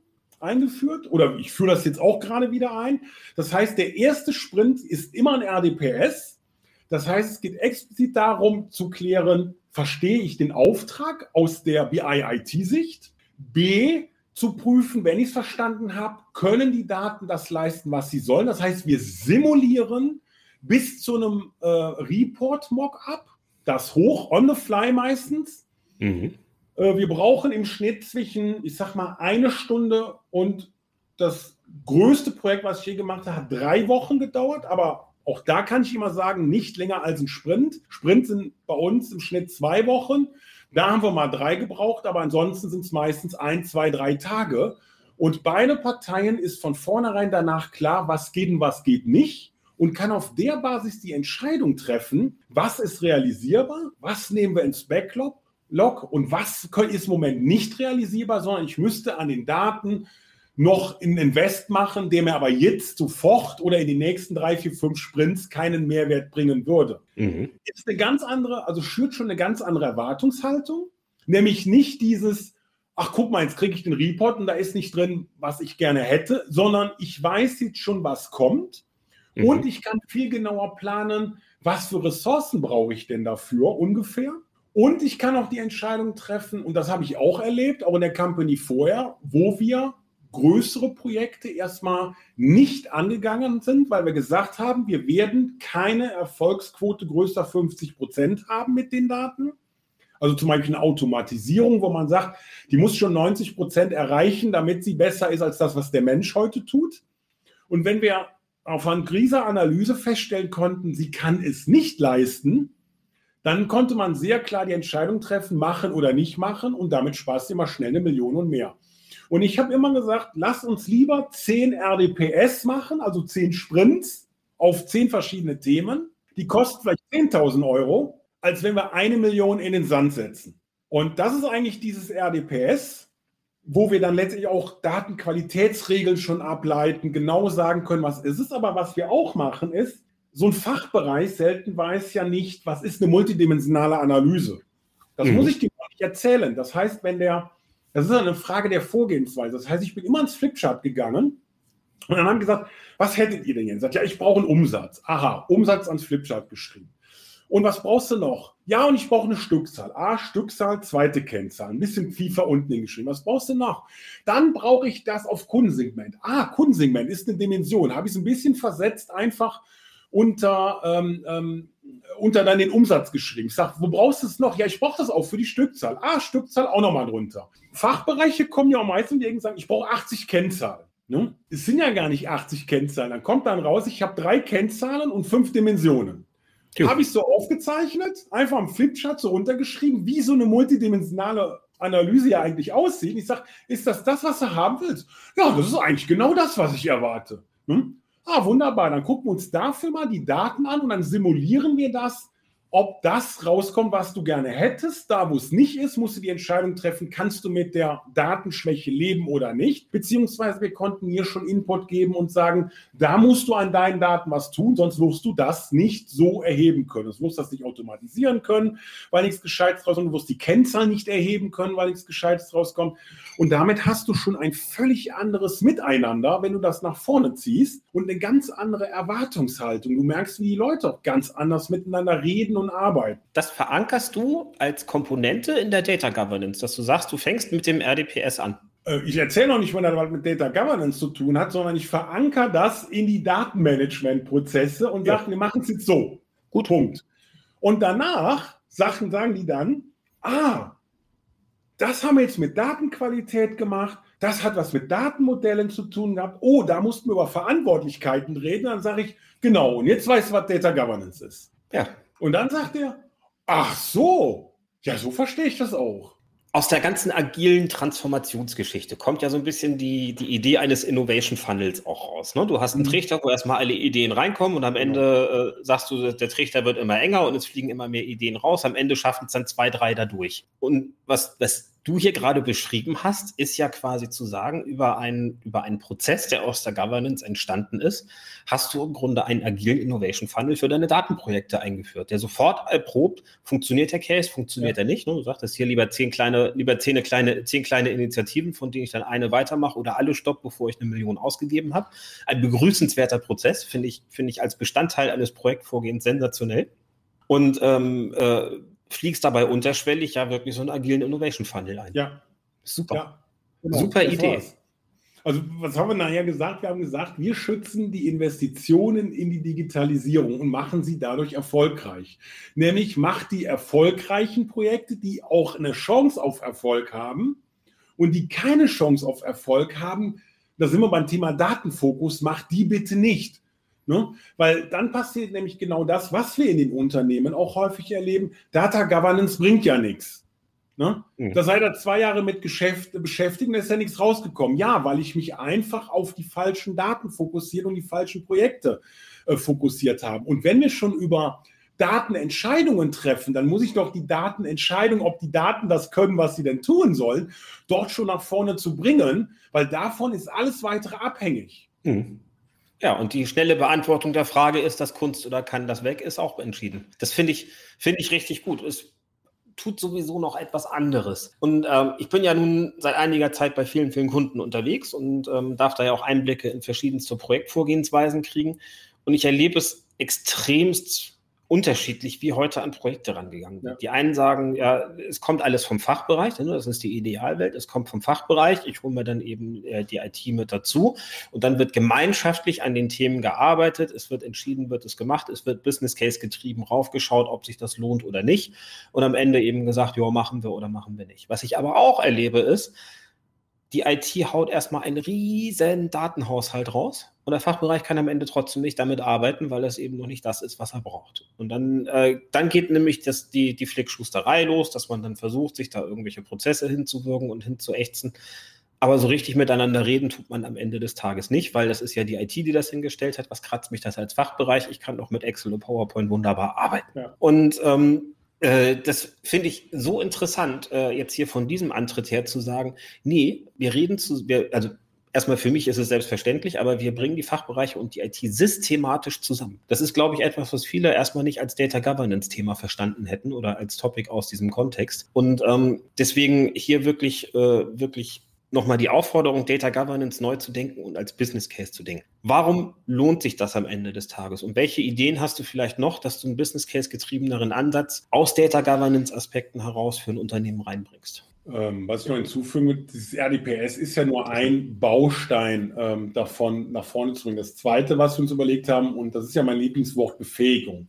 eingeführt oder ich führe das jetzt auch gerade wieder ein. Das heißt, der erste Sprint ist immer ein RDPS. Das heißt, es geht explizit darum zu klären, verstehe ich den Auftrag aus der BI-IT-Sicht? B, zu prüfen, wenn ich es verstanden habe, können die Daten das leisten, was sie sollen. Das heißt, wir simulieren bis zu einem äh, Report-Mockup, das hoch, on the fly meistens. Mhm. Äh, wir brauchen im Schnitt zwischen, ich sag mal, eine Stunde und das größte Projekt, was ich je gemacht habe, hat drei Wochen gedauert, aber auch da kann ich immer sagen, nicht länger als ein Sprint. Sprint sind bei uns im Schnitt zwei Wochen. Da haben wir mal drei gebraucht, aber ansonsten sind es meistens ein, zwei, drei Tage. Und beide Parteien ist von vornherein danach klar, was geht und was geht nicht und kann auf der Basis die Entscheidung treffen, was ist realisierbar, was nehmen wir ins Backlog Log und was ist im Moment nicht realisierbar, sondern ich müsste an den Daten noch einen Invest machen, der mir aber jetzt sofort oder in den nächsten drei, vier, fünf Sprints keinen Mehrwert bringen würde. Mhm. Ist eine ganz andere, also schürt schon eine ganz andere Erwartungshaltung, nämlich nicht dieses, ach guck mal, jetzt kriege ich den Report und da ist nicht drin, was ich gerne hätte, sondern ich weiß jetzt schon, was kommt mhm. und ich kann viel genauer planen, was für Ressourcen brauche ich denn dafür ungefähr und ich kann auch die Entscheidung treffen, und das habe ich auch erlebt, auch in der Company vorher, wo wir größere Projekte erstmal nicht angegangen sind, weil wir gesagt haben, wir werden keine Erfolgsquote größer 50 Prozent haben mit den Daten. Also zum Beispiel eine Automatisierung, wo man sagt, die muss schon 90 Prozent erreichen, damit sie besser ist als das, was der Mensch heute tut. Und wenn wir auf einer Kriseanalyse feststellen konnten, sie kann es nicht leisten, dann konnte man sehr klar die Entscheidung treffen, machen oder nicht machen und damit sparst du immer schnell eine Million und mehr. Und ich habe immer gesagt, lass uns lieber 10 RDPS machen, also 10 Sprints auf 10 verschiedene Themen. Die kosten vielleicht 10.000 Euro, als wenn wir eine Million in den Sand setzen. Und das ist eigentlich dieses RDPS, wo wir dann letztlich auch Datenqualitätsregeln schon ableiten, genau sagen können, was ist es. Aber was wir auch machen, ist, so ein Fachbereich selten weiß ja nicht, was ist eine multidimensionale Analyse. Das mhm. muss ich dir nicht erzählen. Das heißt, wenn der, das ist eine Frage der Vorgehensweise. Das heißt, ich bin immer ins Flipchart gegangen und dann haben gesagt, was hättet ihr denn jetzt? Sagt, ja, ich brauche einen Umsatz. Aha, Umsatz ans Flipchart geschrieben. Und was brauchst du noch? Ja, und ich brauche eine Stückzahl. Ah, Stückzahl, zweite Kennzahl. Ein bisschen FIFA unten hingeschrieben. Was brauchst du noch? Dann brauche ich das auf Kundensegment. Ah, Kundensegment ist eine Dimension. Habe ich es ein bisschen versetzt, einfach unter, ähm, ähm, unter dann den Umsatz geschrieben. Ich sage, wo brauchst du es noch? Ja, ich brauche das auch für die Stückzahl. Ah, Stückzahl auch nochmal drunter. Fachbereiche kommen ja auch meistens die sagen, ich brauche 80 Kennzahlen. Ne? Es sind ja gar nicht 80 Kennzahlen. Dann kommt dann raus, ich habe drei Kennzahlen und fünf Dimensionen. Habe ich so aufgezeichnet, einfach am Flipchart so runtergeschrieben, wie so eine multidimensionale Analyse ja eigentlich aussieht. Ich sage, ist das das, was du haben willst? Ja, das ist eigentlich genau das, was ich erwarte. Hm? Ah, wunderbar. Dann gucken wir uns dafür mal die Daten an und dann simulieren wir das ob das rauskommt, was du gerne hättest. Da, wo es nicht ist, musst du die Entscheidung treffen, kannst du mit der Datenschwäche leben oder nicht. Beziehungsweise wir konnten hier schon Input geben und sagen, da musst du an deinen Daten was tun, sonst wirst du das nicht so erheben können. Du wirst das nicht automatisieren können, weil nichts Gescheites rauskommt. Du wirst die Kennzahl nicht erheben können, weil nichts Gescheites rauskommt. Und damit hast du schon ein völlig anderes Miteinander, wenn du das nach vorne ziehst und eine ganz andere Erwartungshaltung. Du merkst, wie die Leute auch ganz anders miteinander reden und arbeiten. Das verankerst du als Komponente in der Data Governance, dass du sagst, du fängst mit dem RDPS an. Äh, ich erzähle noch nicht, wenn das was mit Data Governance zu tun hat, sondern ich verankere das in die Datenmanagement-Prozesse und ja. sage, wir machen es jetzt so. Gut, Punkt. Und danach sagen, sagen die dann, ah, das haben wir jetzt mit Datenqualität gemacht, das hat was mit Datenmodellen zu tun gehabt. Oh, da mussten wir über Verantwortlichkeiten reden. Dann sage ich, genau, und jetzt weißt du, was Data Governance ist. Ja. Und dann sagt er, ach so, ja, so verstehe ich das auch aus der ganzen agilen Transformationsgeschichte kommt ja so ein bisschen die, die Idee eines Innovation Funnels auch raus. Ne? Du hast einen mhm. Trichter, wo erstmal alle Ideen reinkommen und am Ende äh, sagst du, der Trichter wird immer enger und es fliegen immer mehr Ideen raus. Am Ende schaffen es dann zwei, drei dadurch. Und was das du hier gerade beschrieben hast, ist ja quasi zu sagen, über einen, über einen Prozess, der aus der Governance entstanden ist, hast du im Grunde einen agilen Innovation Funnel für deine Datenprojekte eingeführt, der sofort erprobt, funktioniert der Case, funktioniert ja. er nicht. Ne? Du sagtest hier lieber zehn kleine, lieber zehn kleine, zehn kleine Initiativen, von denen ich dann eine weitermache oder alle stopp, bevor ich eine Million ausgegeben habe. Ein begrüßenswerter Prozess, finde ich, finde ich als Bestandteil eines Projektvorgehens sensationell. Und ähm, äh, fliegst dabei unterschwellig ja wirklich so einen agilen Innovation Funnel ein. Ja. Super. Ja, genau. Super Idee. War's. Also, was haben wir nachher gesagt? Wir haben gesagt, wir schützen die Investitionen in die Digitalisierung und machen sie dadurch erfolgreich. Nämlich macht die erfolgreichen Projekte, die auch eine Chance auf Erfolg haben und die keine Chance auf Erfolg haben, da sind wir beim Thema Datenfokus, macht die bitte nicht. Ne? Weil dann passiert nämlich genau das, was wir in den Unternehmen auch häufig erleben. Data Governance bringt ja nichts. Ne? Mhm. Da seid ihr zwei Jahre mit Geschäft beschäftigt, da ist ja nichts rausgekommen. Ja, weil ich mich einfach auf die falschen Daten fokussiert und die falschen Projekte äh, fokussiert habe. Und wenn wir schon über Datenentscheidungen treffen, dann muss ich doch die Datenentscheidung, ob die Daten das können, was sie denn tun sollen, dort schon nach vorne zu bringen, weil davon ist alles weitere abhängig. Mhm. Ja, und die schnelle Beantwortung der Frage, ist das Kunst oder kann das weg, ist auch entschieden. Das finde ich, finde ich richtig gut. Es tut sowieso noch etwas anderes. Und ähm, ich bin ja nun seit einiger Zeit bei vielen, vielen Kunden unterwegs und ähm, darf da ja auch Einblicke in verschiedenste Projektvorgehensweisen kriegen. Und ich erlebe es extremst unterschiedlich, wie heute an Projekte rangegangen wird. Ja. Die einen sagen, ja, es kommt alles vom Fachbereich, ne, das ist die Idealwelt, es kommt vom Fachbereich, ich hole mir dann eben äh, die IT mit dazu und dann wird gemeinschaftlich an den Themen gearbeitet, es wird entschieden, wird es gemacht, es wird Business Case getrieben, raufgeschaut, ob sich das lohnt oder nicht und am Ende eben gesagt, ja, machen wir oder machen wir nicht. Was ich aber auch erlebe ist, die IT haut erstmal einen riesen Datenhaushalt raus und der Fachbereich kann am Ende trotzdem nicht damit arbeiten, weil es eben noch nicht das ist, was er braucht. Und dann, äh, dann geht nämlich das, die, die Flickschusterei los, dass man dann versucht, sich da irgendwelche Prozesse hinzuwirken und hinzuächzen. Aber so richtig miteinander reden tut man am Ende des Tages nicht, weil das ist ja die IT, die das hingestellt hat. Was kratzt mich das als Fachbereich? Ich kann doch mit Excel und PowerPoint wunderbar arbeiten. Ja. Und ähm, äh, das finde ich so interessant, äh, jetzt hier von diesem Antritt her zu sagen, nee, wir reden zu, wir, also erstmal für mich ist es selbstverständlich, aber wir bringen die Fachbereiche und die IT systematisch zusammen. Das ist, glaube ich, etwas, was viele erstmal nicht als Data Governance Thema verstanden hätten oder als Topic aus diesem Kontext. Und ähm, deswegen hier wirklich, äh, wirklich nochmal die Aufforderung, Data Governance neu zu denken und als Business Case zu denken. Warum lohnt sich das am Ende des Tages? Und welche Ideen hast du vielleicht noch, dass du einen Business Case getriebeneren Ansatz aus Data Governance Aspekten heraus für ein Unternehmen reinbringst? Ähm, was ich noch hinzufüge, dieses RDPS ist ja nur ein Baustein ähm, davon, nach vorne zu bringen. Das zweite, was wir uns überlegt haben, und das ist ja mein Lieblingswort, Befähigung.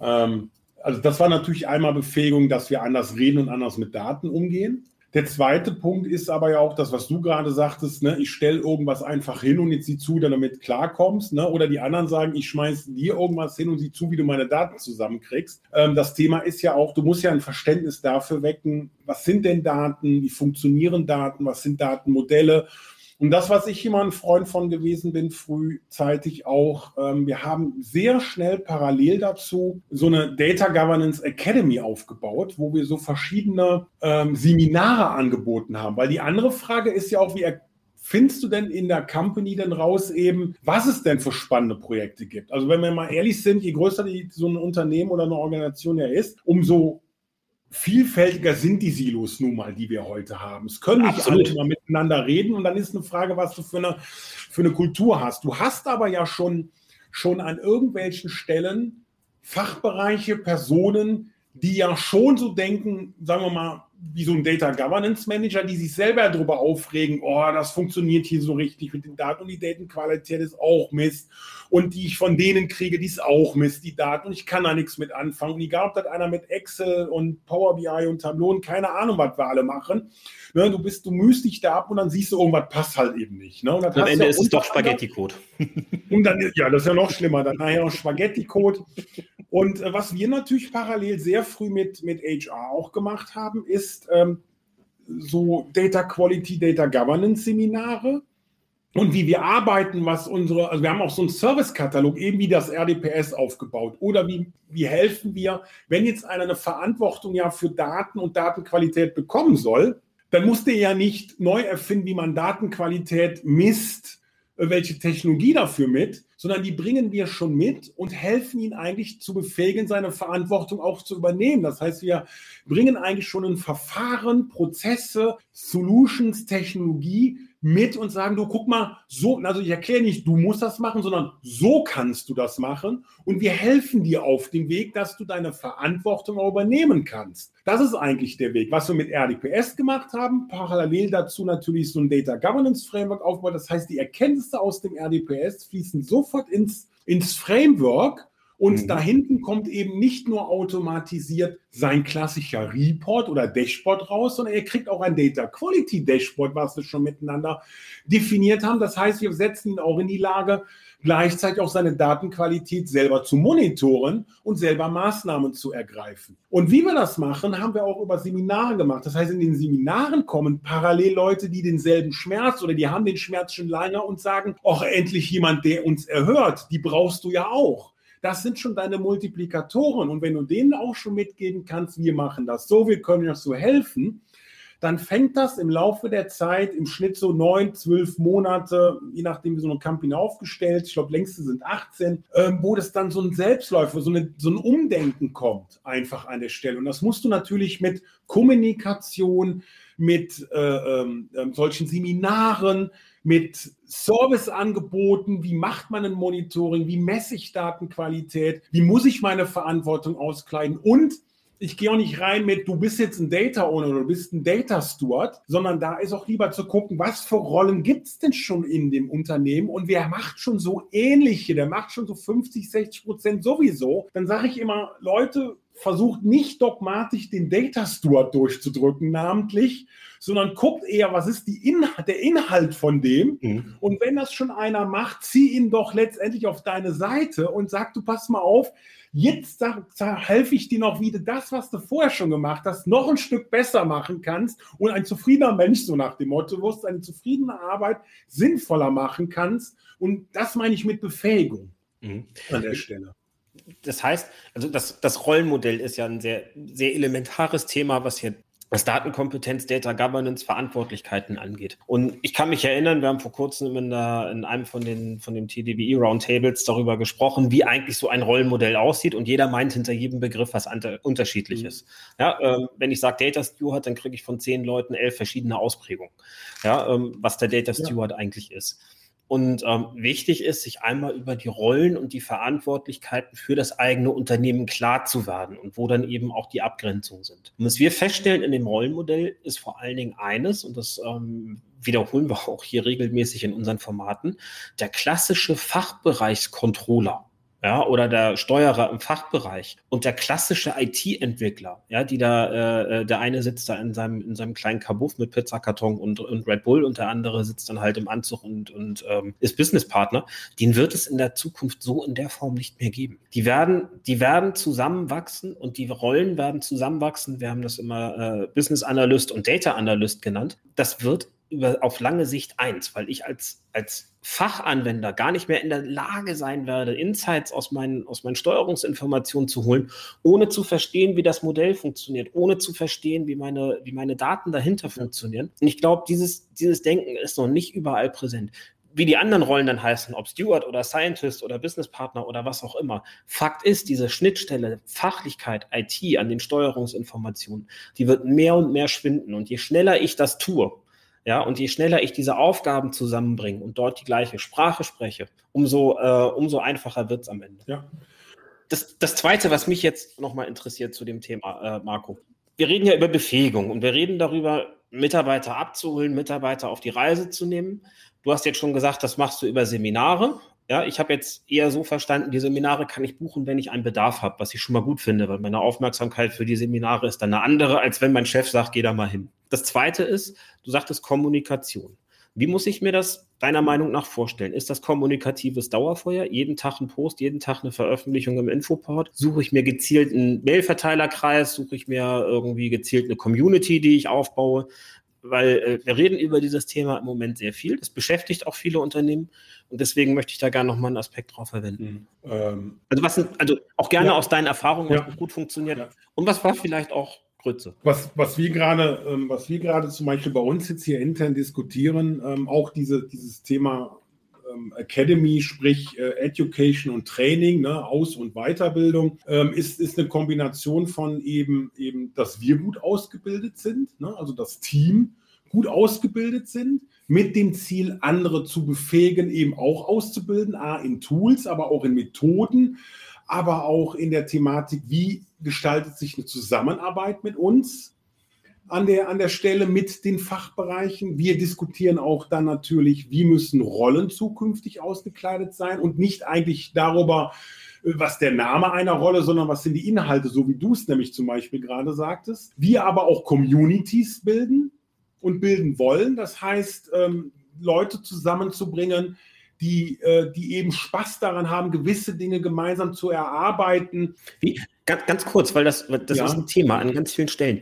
Ähm, also das war natürlich einmal Befähigung, dass wir anders reden und anders mit Daten umgehen. Der zweite Punkt ist aber ja auch das, was du gerade sagtest, ne? ich stelle irgendwas einfach hin und jetzt sieh zu, dann damit klarkommst. Ne? Oder die anderen sagen, ich schmeiß dir irgendwas hin und sieh zu, wie du meine Daten zusammenkriegst. Ähm, das Thema ist ja auch, du musst ja ein Verständnis dafür wecken, was sind denn Daten, wie funktionieren Daten, was sind Datenmodelle und das, was ich immer ein Freund von gewesen bin, frühzeitig auch, ähm, wir haben sehr schnell parallel dazu so eine Data Governance Academy aufgebaut, wo wir so verschiedene ähm, Seminare angeboten haben. Weil die andere Frage ist ja auch, wie findest du denn in der Company denn raus eben, was es denn für spannende Projekte gibt? Also wenn wir mal ehrlich sind, je größer die, so ein Unternehmen oder eine Organisation ja ist, umso vielfältiger sind die Silos nun mal, die wir heute haben. Es können nicht Absolut. alle immer miteinander reden und dann ist eine Frage, was du für eine, für eine Kultur hast. Du hast aber ja schon, schon an irgendwelchen Stellen Fachbereiche, Personen, die ja schon so denken, sagen wir mal, wie so ein Data Governance Manager, die sich selber darüber aufregen, oh, das funktioniert hier so richtig mit den Daten und die Datenqualität ist auch Mist und die ich von denen kriege, die ist auch Mist, die Daten und ich kann da nichts mit anfangen. Und egal, ob das einer mit Excel und Power BI und Tableau und keine Ahnung, was wir alle machen. Ne, du bist, du mühst dich da ab und dann siehst du, irgendwas passt halt eben nicht. Ne? Und Am Ende ja ist es doch Spaghetti-Code. [LAUGHS] Und dann, ja, das ist ja noch schlimmer, dann nachher noch Spaghetti-Code. Und äh, was wir natürlich parallel sehr früh mit, mit HR auch gemacht haben, ist ähm, so Data Quality, Data Governance Seminare und wie wir arbeiten, was unsere, also wir haben auch so einen Servicekatalog, eben wie das RDPS aufgebaut. Oder wie, wie helfen wir, wenn jetzt einer eine Verantwortung ja für Daten und Datenqualität bekommen soll, dann muss der ja nicht neu erfinden, wie man Datenqualität misst, welche Technologie dafür mit, sondern die bringen wir schon mit und helfen ihn eigentlich zu befähigen, seine Verantwortung auch zu übernehmen. Das heißt, wir bringen eigentlich schon ein Verfahren, Prozesse, Solutions, Technologie mit und sagen, du guck mal, so, also ich erkläre nicht, du musst das machen, sondern so kannst du das machen und wir helfen dir auf dem Weg, dass du deine Verantwortung auch übernehmen kannst. Das ist eigentlich der Weg. Was wir mit RDPS gemacht haben, parallel dazu natürlich so ein Data Governance Framework aufbauen. Das heißt, die Erkenntnisse aus dem RDPS fließen sofort ins, ins Framework und mhm. da hinten kommt eben nicht nur automatisiert sein klassischer Report oder Dashboard raus, sondern er kriegt auch ein Data Quality Dashboard, was wir schon miteinander definiert haben. Das heißt, wir setzen ihn auch in die Lage, gleichzeitig auch seine Datenqualität selber zu monitoren und selber Maßnahmen zu ergreifen. Und wie wir das machen, haben wir auch über Seminare gemacht. Das heißt, in den Seminaren kommen parallel Leute, die denselben Schmerz oder die haben den Schmerz schon lange und sagen, ach, endlich jemand, der uns erhört, die brauchst du ja auch. Das sind schon deine Multiplikatoren. Und wenn du denen auch schon mitgeben kannst, wir machen das so, wir können euch so helfen, dann fängt das im Laufe der Zeit im Schnitt so neun, zwölf Monate, je nachdem wie so eine Company aufgestellt, ich glaube längste sind 18, ähm, wo das dann so ein Selbstläufer, so, eine, so ein Umdenken kommt einfach an der Stelle. Und das musst du natürlich mit Kommunikation, mit äh, ähm solchen Seminaren, mit Serviceangeboten, wie macht man ein Monitoring, wie messe ich Datenqualität, wie muss ich meine Verantwortung auskleiden und ich gehe auch nicht rein mit, du bist jetzt ein Data Owner oder du bist ein Data Steward, sondern da ist auch lieber zu gucken, was für Rollen gibt es denn schon in dem Unternehmen und wer macht schon so ähnliche, der macht schon so 50, 60 Prozent sowieso. Dann sage ich immer, Leute, versucht nicht dogmatisch den Data Steward durchzudrücken, namentlich, sondern guckt eher, was ist Inhalt, der Inhalt von dem. Mhm. Und wenn das schon einer macht, zieh ihn doch letztendlich auf deine Seite und sag, du pass mal auf, jetzt helfe ich dir noch, wie du das, was du vorher schon gemacht hast, noch ein Stück besser machen kannst und ein zufriedener Mensch, so nach dem Motto, wirst eine zufriedene Arbeit sinnvoller machen kannst. Und das meine ich mit Befähigung mhm. an der Stelle das heißt, also das, das Rollenmodell ist ja ein sehr, sehr elementares Thema, was hier was Datenkompetenz, Data Governance, Verantwortlichkeiten angeht. Und ich kann mich erinnern, wir haben vor kurzem in, der, in einem von den, von den TDBE Roundtables darüber gesprochen, wie eigentlich so ein Rollenmodell aussieht und jeder meint hinter jedem Begriff was unterschiedliches. Mhm. Ja, ähm, wenn ich sage Data Steward, dann kriege ich von zehn Leuten elf verschiedene Ausprägungen, ja, ähm, was der Data Steward ja. eigentlich ist. Und ähm, wichtig ist, sich einmal über die Rollen und die Verantwortlichkeiten für das eigene Unternehmen klar zu werden und wo dann eben auch die Abgrenzungen sind. Und was wir feststellen in dem Rollenmodell ist vor allen Dingen eines, und das ähm, wiederholen wir auch hier regelmäßig in unseren Formaten, der klassische Fachbereichscontroller ja, oder der Steuerer im Fachbereich und der klassische IT-Entwickler, ja, die da, äh, äh, der eine sitzt da in seinem, in seinem kleinen Kabuff mit Pizzakarton und, und Red Bull und der andere sitzt dann halt im Anzug und, und ähm, ist Businesspartner, den wird es in der Zukunft so in der Form nicht mehr geben. Die werden, die werden zusammenwachsen und die Rollen werden zusammenwachsen. Wir haben das immer äh, Business Analyst und Data Analyst genannt. Das wird über, auf lange Sicht eins, weil ich als, als Fachanwender gar nicht mehr in der Lage sein werde, Insights aus meinen, aus meinen Steuerungsinformationen zu holen, ohne zu verstehen, wie das Modell funktioniert, ohne zu verstehen, wie meine, wie meine Daten dahinter funktionieren. Und ich glaube, dieses, dieses Denken ist noch nicht überall präsent. Wie die anderen Rollen dann heißen, ob Steward oder Scientist oder Businesspartner oder was auch immer. Fakt ist, diese Schnittstelle Fachlichkeit, IT an den Steuerungsinformationen, die wird mehr und mehr schwinden. Und je schneller ich das tue, ja, und je schneller ich diese Aufgaben zusammenbringe und dort die gleiche Sprache spreche, umso, äh, umso einfacher wird es am Ende. Ja. Das, das Zweite, was mich jetzt nochmal interessiert zu dem Thema, äh, Marco. wir reden ja über Befähigung und wir reden darüber, Mitarbeiter abzuholen, Mitarbeiter auf die Reise zu nehmen. Du hast jetzt schon gesagt, das machst du über Seminare. Ja, ich habe jetzt eher so verstanden, die Seminare kann ich buchen, wenn ich einen Bedarf habe, was ich schon mal gut finde, weil meine Aufmerksamkeit für die Seminare ist dann eine andere, als wenn mein Chef sagt, geh da mal hin. Das zweite ist, du sagtest Kommunikation. Wie muss ich mir das deiner Meinung nach vorstellen? Ist das kommunikatives Dauerfeuer? Jeden Tag ein Post, jeden Tag eine Veröffentlichung im Infoport? Suche ich mir gezielt einen Mailverteilerkreis? Suche ich mir irgendwie gezielt eine Community, die ich aufbaue? Weil äh, wir reden über dieses Thema im Moment sehr viel. Das beschäftigt auch viele Unternehmen. Und deswegen möchte ich da gerne nochmal einen Aspekt drauf verwenden. Mhm. Ähm, also, was sind, also auch gerne ja. aus deinen Erfahrungen, was ja. gut funktioniert. Ja. Und was war vielleicht auch Grütze. Was, was wir gerade, ähm, was wir gerade zum Beispiel bei uns jetzt hier intern diskutieren, ähm, auch diese, dieses Thema Academy, sprich äh, Education und Training, ne, Aus- und Weiterbildung, ähm, ist, ist eine Kombination von eben, eben, dass wir gut ausgebildet sind, ne, also das Team gut ausgebildet sind, mit dem Ziel, andere zu befähigen, eben auch auszubilden, A, in Tools, aber auch in Methoden, aber auch in der Thematik, wie gestaltet sich eine Zusammenarbeit mit uns an der, an der Stelle mit den Fachbereichen. Wir diskutieren auch dann natürlich, wie müssen Rollen zukünftig ausgekleidet sein und nicht eigentlich darüber, was der Name einer Rolle, sondern was sind die Inhalte, so wie du es nämlich zum Beispiel gerade sagtest. Wir aber auch Communities bilden und bilden wollen. Das heißt, ähm, Leute zusammenzubringen, die, äh, die eben Spaß daran haben, gewisse Dinge gemeinsam zu erarbeiten. Wie, ganz, ganz kurz, weil das, das ja. ist ein Thema an ganz vielen Stellen.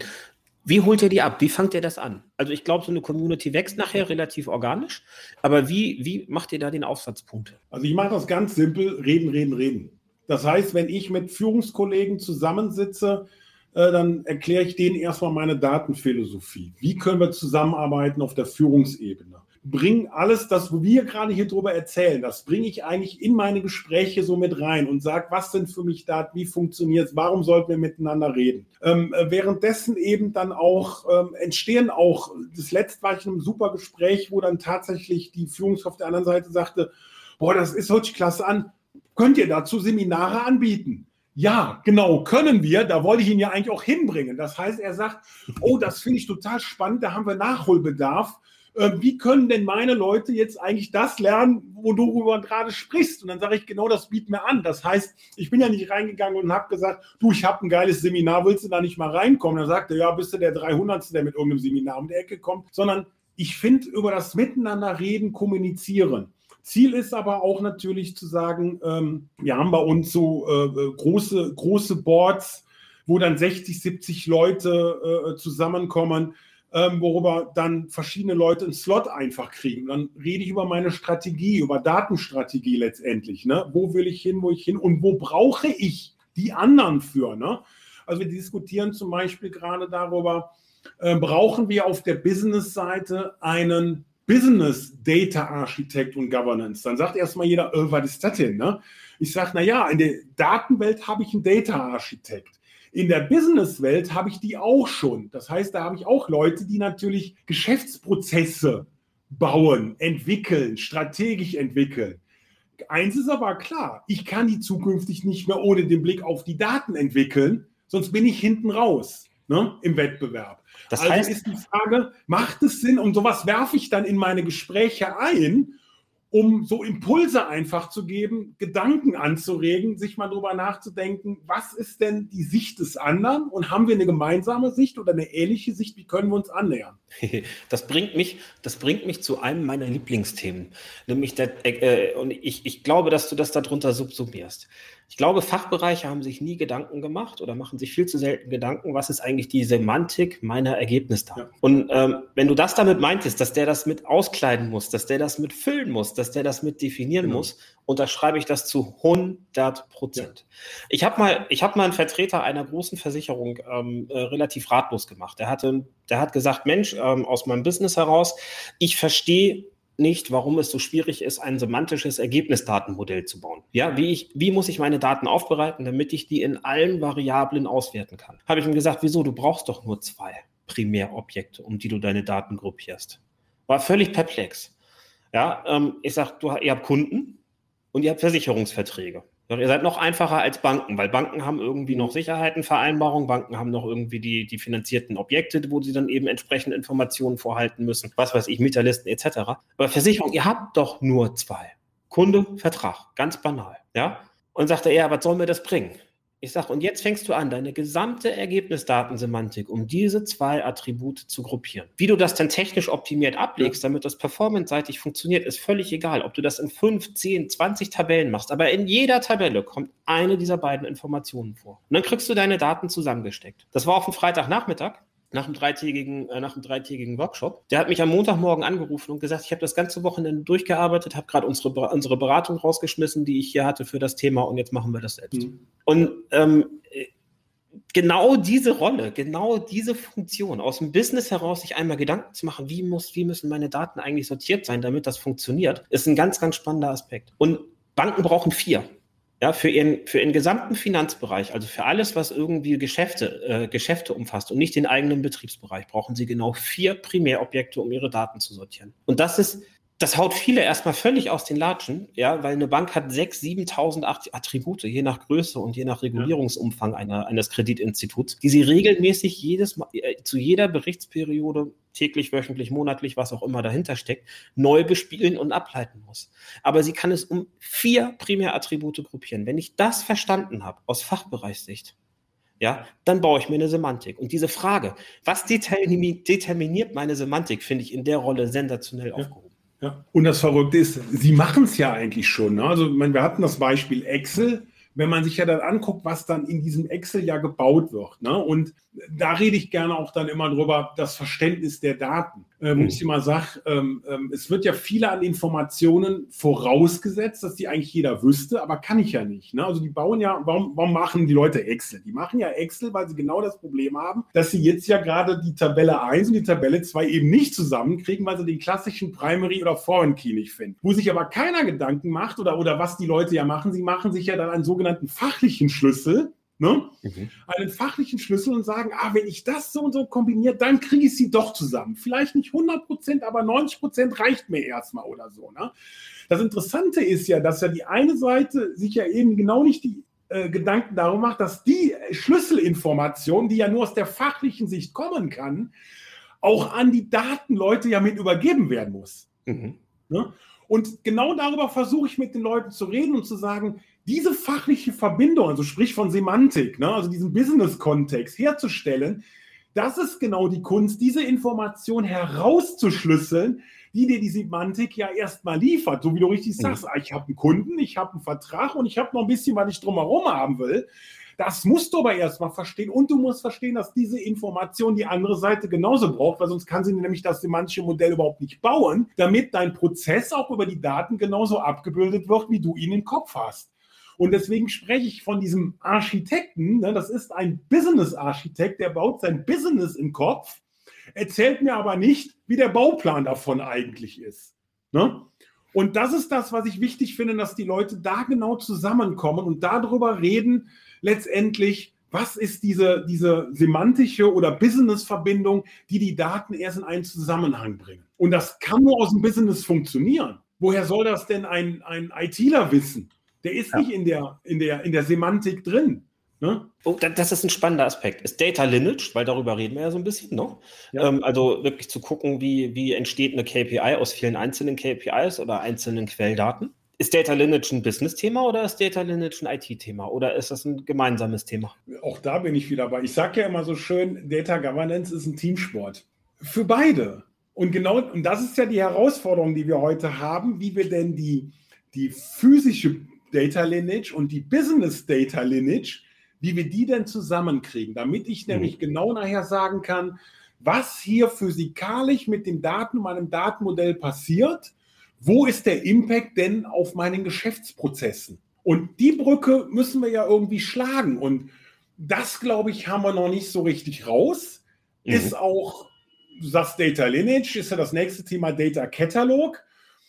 Wie holt ihr die ab? Wie fangt ihr das an? Also ich glaube, so eine Community wächst nachher relativ organisch, aber wie, wie macht ihr da den Aufsatzpunkt? Also ich mache das ganz simpel, reden, reden, reden. Das heißt, wenn ich mit Führungskollegen zusammensitze, äh, dann erkläre ich denen erstmal meine Datenphilosophie. Wie können wir zusammenarbeiten auf der Führungsebene? Bringe alles das, wo wir gerade hier drüber erzählen, das bringe ich eigentlich in meine Gespräche so mit rein und sage, was sind für mich Daten, wie funktioniert es, warum sollten wir miteinander reden. Ähm, äh, währenddessen eben dann auch ähm, entstehen auch, das letzte war ich in einem super Gespräch, wo dann tatsächlich die Führungskraft der anderen Seite sagte, boah, das ist heute klasse an, könnt ihr dazu Seminare anbieten? Ja, genau, können wir. Da wollte ich ihn ja eigentlich auch hinbringen. Das heißt, er sagt, oh, das finde ich total spannend, da haben wir Nachholbedarf äh, wie können denn meine Leute jetzt eigentlich das lernen, wo du gerade sprichst? Und dann sage ich, genau das biet mir an. Das heißt, ich bin ja nicht reingegangen und habe gesagt, du, ich habe ein geiles Seminar, willst du da nicht mal reinkommen? Dann sagt er, ja, bist du der 300. der mit irgendeinem Seminar um die Ecke kommt, sondern ich finde, über das Miteinander reden, kommunizieren. Ziel ist aber auch natürlich zu sagen, ähm, wir haben bei uns so äh große, große Boards, wo dann 60, 70 Leute äh, zusammenkommen ähm, worüber dann verschiedene Leute einen Slot einfach kriegen. Dann rede ich über meine Strategie, über Datenstrategie letztendlich. Ne? Wo will ich hin, wo ich hin und wo brauche ich die anderen für? Ne? Also wir diskutieren zum Beispiel gerade darüber, äh, brauchen wir auf der Business-Seite einen Business Data Architect und Governance. Dann sagt erstmal jeder, äh, was ist das denn? Ne? Ich sage, naja, in der Datenwelt habe ich einen Data Architect. In der Businesswelt habe ich die auch schon. Das heißt, da habe ich auch Leute, die natürlich Geschäftsprozesse bauen, entwickeln, strategisch entwickeln. Eins ist aber klar, ich kann die zukünftig nicht mehr ohne den Blick auf die Daten entwickeln, sonst bin ich hinten raus ne, im Wettbewerb. Das also heißt, ist die Frage, macht es Sinn, und sowas werfe ich dann in meine Gespräche ein um so Impulse einfach zu geben, Gedanken anzuregen, sich mal drüber nachzudenken, was ist denn die Sicht des anderen und haben wir eine gemeinsame Sicht oder eine ähnliche Sicht, wie können wir uns annähern? [LAUGHS] Das bringt mich, das bringt mich zu einem meiner Lieblingsthemen, nämlich der, äh, und ich, ich glaube, dass du das darunter subsumierst. Ich glaube, Fachbereiche haben sich nie Gedanken gemacht oder machen sich viel zu selten Gedanken, was ist eigentlich die Semantik meiner Ergebnisdaten. Ja. Und ähm, wenn du das damit meintest, dass der das mit auskleiden muss, dass der das mit füllen muss, dass der das mit definieren genau. muss, unterschreibe ich das zu 100 Prozent. Ja. Ich habe mal, ich habe mal einen Vertreter einer großen Versicherung ähm, äh, relativ ratlos gemacht. Der hatte, der hat gesagt, Mensch, ähm, aus meinem Business heraus, ich verstehe nicht, warum es so schwierig ist, ein semantisches Ergebnisdatenmodell zu bauen. Ja, wie ich, wie muss ich meine Daten aufbereiten, damit ich die in allen Variablen auswerten kann? Habe ich ihm gesagt, wieso? Du brauchst doch nur zwei Primärobjekte, um die du deine Daten gruppierst. War völlig perplex. Ja, ähm, ich sage, ihr habt Kunden und ihr habt Versicherungsverträge. Ihr seid noch einfacher als Banken, weil Banken haben irgendwie noch Sicherheitenvereinbarungen, Banken haben noch irgendwie die, die finanzierten Objekte, wo sie dann eben entsprechende Informationen vorhalten müssen, was weiß ich, Mieterlisten etc. Aber Versicherung, ihr habt doch nur zwei. Kunde, Vertrag, ganz banal. Ja? Und sagte er, was soll mir das bringen? Ich sage, und jetzt fängst du an, deine gesamte Ergebnisdatensemantik um diese zwei Attribute zu gruppieren. Wie du das dann technisch optimiert ablegst, damit das performance-seitig funktioniert, ist völlig egal. Ob du das in 5, 10, 20 Tabellen machst, aber in jeder Tabelle kommt eine dieser beiden Informationen vor. Und dann kriegst du deine Daten zusammengesteckt. Das war auf dem Freitagnachmittag nach einem dreitägigen, äh, nach einem dreitägigen Workshop. Der hat mich am Montagmorgen angerufen und gesagt, ich habe das ganze Wochenende durchgearbeitet, habe gerade unsere, unsere Beratung rausgeschmissen, die ich hier hatte für das Thema und jetzt machen wir das selbst. Mhm. Und ähm, genau diese Rolle, genau diese Funktion, aus dem Business heraus sich einmal Gedanken zu machen, wie, muss, wie müssen meine Daten eigentlich sortiert sein, damit das funktioniert, ist ein ganz, ganz spannender Aspekt. Und Banken brauchen vier ja, für ihren, für ihren gesamten Finanzbereich, also für alles, was irgendwie Geschäfte, äh, Geschäfte umfasst und nicht den eigenen Betriebsbereich, brauchen sie genau vier Primärobjekte, um ihre Daten zu sortieren. Und das ist das haut viele erstmal völlig aus den Latschen, ja, weil eine Bank hat 6.000, 7.000 Attribute, je nach Größe und je nach Regulierungsumfang einer, eines Kreditinstituts, die sie regelmäßig jedes Mal, äh, zu jeder Berichtsperiode, täglich, wöchentlich, monatlich, was auch immer dahinter steckt, neu bespielen und ableiten muss. Aber sie kann es um vier Primärattribute gruppieren. Wenn ich das verstanden habe, aus Fachbereichssicht, ja, dann baue ich mir eine Semantik. Und diese Frage, was determiniert meine Semantik, finde ich in der Rolle sensationell ja. aufgehoben. Ja. Und das Verrückte ist, sie machen es ja eigentlich schon. Ne? Also, meine, wir hatten das Beispiel Excel. Wenn man sich ja dann anguckt, was dann in diesem Excel ja gebaut wird. Ne? Und da rede ich gerne auch dann immer drüber, das Verständnis der Daten. Ähm, mhm. Ich immer sage, ähm, ähm, es wird ja viele an Informationen vorausgesetzt, dass die eigentlich jeder wüsste, aber kann ich ja nicht. Ne? Also die bauen ja, warum, warum machen die Leute Excel? Die machen ja Excel, weil sie genau das Problem haben, dass sie jetzt ja gerade die Tabelle 1 und die Tabelle 2 eben nicht zusammenkriegen, weil sie den klassischen Primary oder Foreign Key nicht finden. Wo sich aber keiner Gedanken macht oder, oder was die Leute ja machen, sie machen sich ja dann einen sogenannten fachlichen Schlüssel, Ne? Mhm. einen fachlichen Schlüssel und sagen, ah, wenn ich das so und so kombiniere, dann kriege ich sie doch zusammen. Vielleicht nicht 100 Prozent, aber 90 Prozent reicht mir erstmal oder so. Ne? Das Interessante ist ja, dass ja die eine Seite sich ja eben genau nicht die äh, Gedanken darum macht, dass die Schlüsselinformation, die ja nur aus der fachlichen Sicht kommen kann, auch an die Datenleute ja mit übergeben werden muss. Mhm. Ne? Und genau darüber versuche ich mit den Leuten zu reden und zu sagen, diese fachliche Verbindung, also sprich von Semantik, ne, also diesen Business-Kontext herzustellen, das ist genau die Kunst, diese Information herauszuschlüsseln, die dir die Semantik ja erstmal liefert. So wie du richtig sagst, mhm. ich habe einen Kunden, ich habe einen Vertrag und ich habe noch ein bisschen, was ich drumherum haben will. Das musst du aber erstmal verstehen und du musst verstehen, dass diese Information die andere Seite genauso braucht, weil sonst kann sie nämlich das semantische Modell überhaupt nicht bauen, damit dein Prozess auch über die Daten genauso abgebildet wird, wie du ihn im Kopf hast. Und deswegen spreche ich von diesem Architekten. Ne? Das ist ein Business-Architekt, der baut sein Business im Kopf, erzählt mir aber nicht, wie der Bauplan davon eigentlich ist. Ne? Und das ist das, was ich wichtig finde, dass die Leute da genau zusammenkommen und darüber reden, letztendlich, was ist diese, diese semantische oder Business-Verbindung, die die Daten erst in einen Zusammenhang bringen. Und das kann nur aus dem Business funktionieren. Woher soll das denn ein, ein ITler wissen? Der ist ja. nicht in der, in, der, in der Semantik drin. Ne? Oh, das ist ein spannender Aspekt. Ist Data Lineage, weil darüber reden wir ja so ein bisschen, ne? Ja. Ähm, also wirklich zu gucken, wie, wie entsteht eine KPI aus vielen einzelnen KPIs oder einzelnen Quelldaten. Ist Data Lineage ein Business-Thema oder ist Data Lineage ein IT-Thema oder ist das ein gemeinsames Thema? Auch da bin ich wieder bei. Ich sage ja immer so schön, Data Governance ist ein Teamsport. Für beide. Und genau, und das ist ja die Herausforderung, die wir heute haben, wie wir denn die, die physische Data Lineage und die Business Data Lineage, wie wir die denn zusammenkriegen, damit ich mhm. nämlich genau nachher sagen kann, was hier physikalisch mit den Daten meinem Datenmodell passiert, wo ist der Impact denn auf meinen Geschäftsprozessen? Und die Brücke müssen wir ja irgendwie schlagen. Und das, glaube ich, haben wir noch nicht so richtig raus. Mhm. Ist auch, du sagst Data Lineage, ist ja das nächste Thema Data Catalog.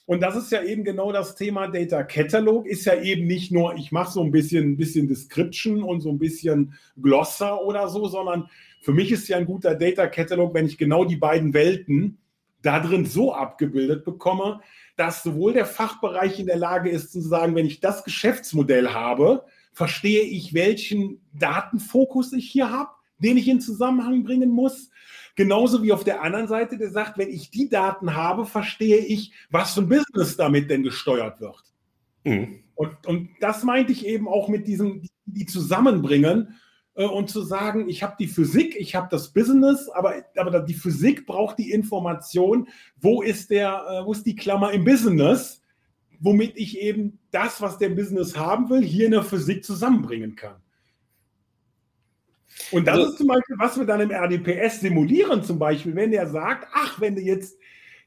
Und das ist ja eben genau das Thema Data Catalog, ist ja eben nicht nur, ich mache so ein bisschen, ein bisschen Description und so ein bisschen Glossar oder so, sondern für mich ist ja ein guter Data Catalog, wenn ich genau die beiden Welten da drin so abgebildet bekomme, dass sowohl der Fachbereich in der Lage ist zu sagen, wenn ich das Geschäftsmodell habe, verstehe ich, welchen Datenfokus ich hier habe, den ich in Zusammenhang bringen muss. Genauso wie auf der anderen Seite, der sagt, wenn ich die Daten habe, verstehe ich, was für ein Business damit denn gesteuert wird. Mhm. Und, und das meinte ich eben auch mit diesem, die, zusammenbringen äh, und zu sagen, ich habe die Physik, ich habe das Business, aber, aber die Physik braucht die Information, wo ist, der, äh, wo ist die Klammer im Business, womit ich eben das, was der Business haben will, hier in der Physik zusammenbringen kann. Und das also, ist zum Beispiel, was wir dann im RDPS simulieren, zum Beispiel, wenn der sagt, ach, wenn du jetzt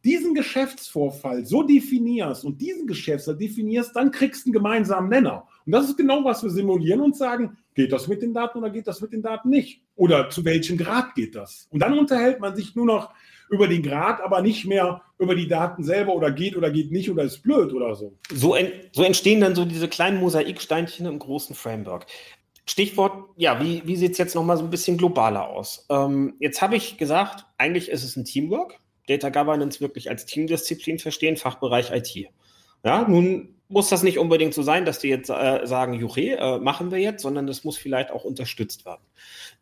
diesen Geschäftsvorfall so definierst und diesen Geschäftsvorfall definierst, dann kriegst du einen gemeinsamen Nenner. Und das ist genau, was wir simulieren und sagen, geht das mit den Daten oder geht das mit den Daten nicht? Oder zu welchem Grad geht das? Und dann unterhält man sich nur noch über den Grad, aber nicht mehr über die Daten selber oder geht oder geht nicht oder ist blöd oder so. So, en so entstehen dann so diese kleinen Mosaiksteinchen im großen Framework. Stichwort, ja, wie, wie sieht es jetzt nochmal so ein bisschen globaler aus? Ähm, jetzt habe ich gesagt, eigentlich ist es ein Teamwork. Data Governance wirklich als Teamdisziplin verstehen, Fachbereich IT. Ja, nun muss das nicht unbedingt so sein, dass die jetzt äh, sagen, Juche, äh, machen wir jetzt, sondern das muss vielleicht auch unterstützt werden.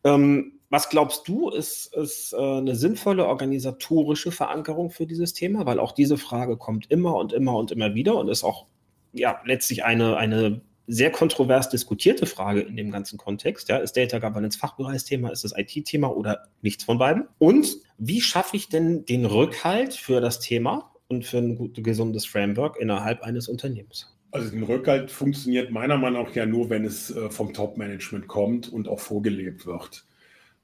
Ähm, was glaubst du, ist, ist äh, eine sinnvolle organisatorische Verankerung für dieses Thema? Weil auch diese Frage kommt immer und immer und immer wieder und ist auch ja letztlich eine, eine sehr kontrovers diskutierte Frage in dem ganzen Kontext. Ja, ist Data Governance Fachbereichsthema, ist es IT-Thema oder nichts von beiden? Und wie schaffe ich denn den Rückhalt für das Thema und für ein gut, gesundes Framework innerhalb eines Unternehmens? Also den Rückhalt funktioniert meiner Meinung nach ja nur, wenn es äh, vom Top-Management kommt und auch vorgelebt wird.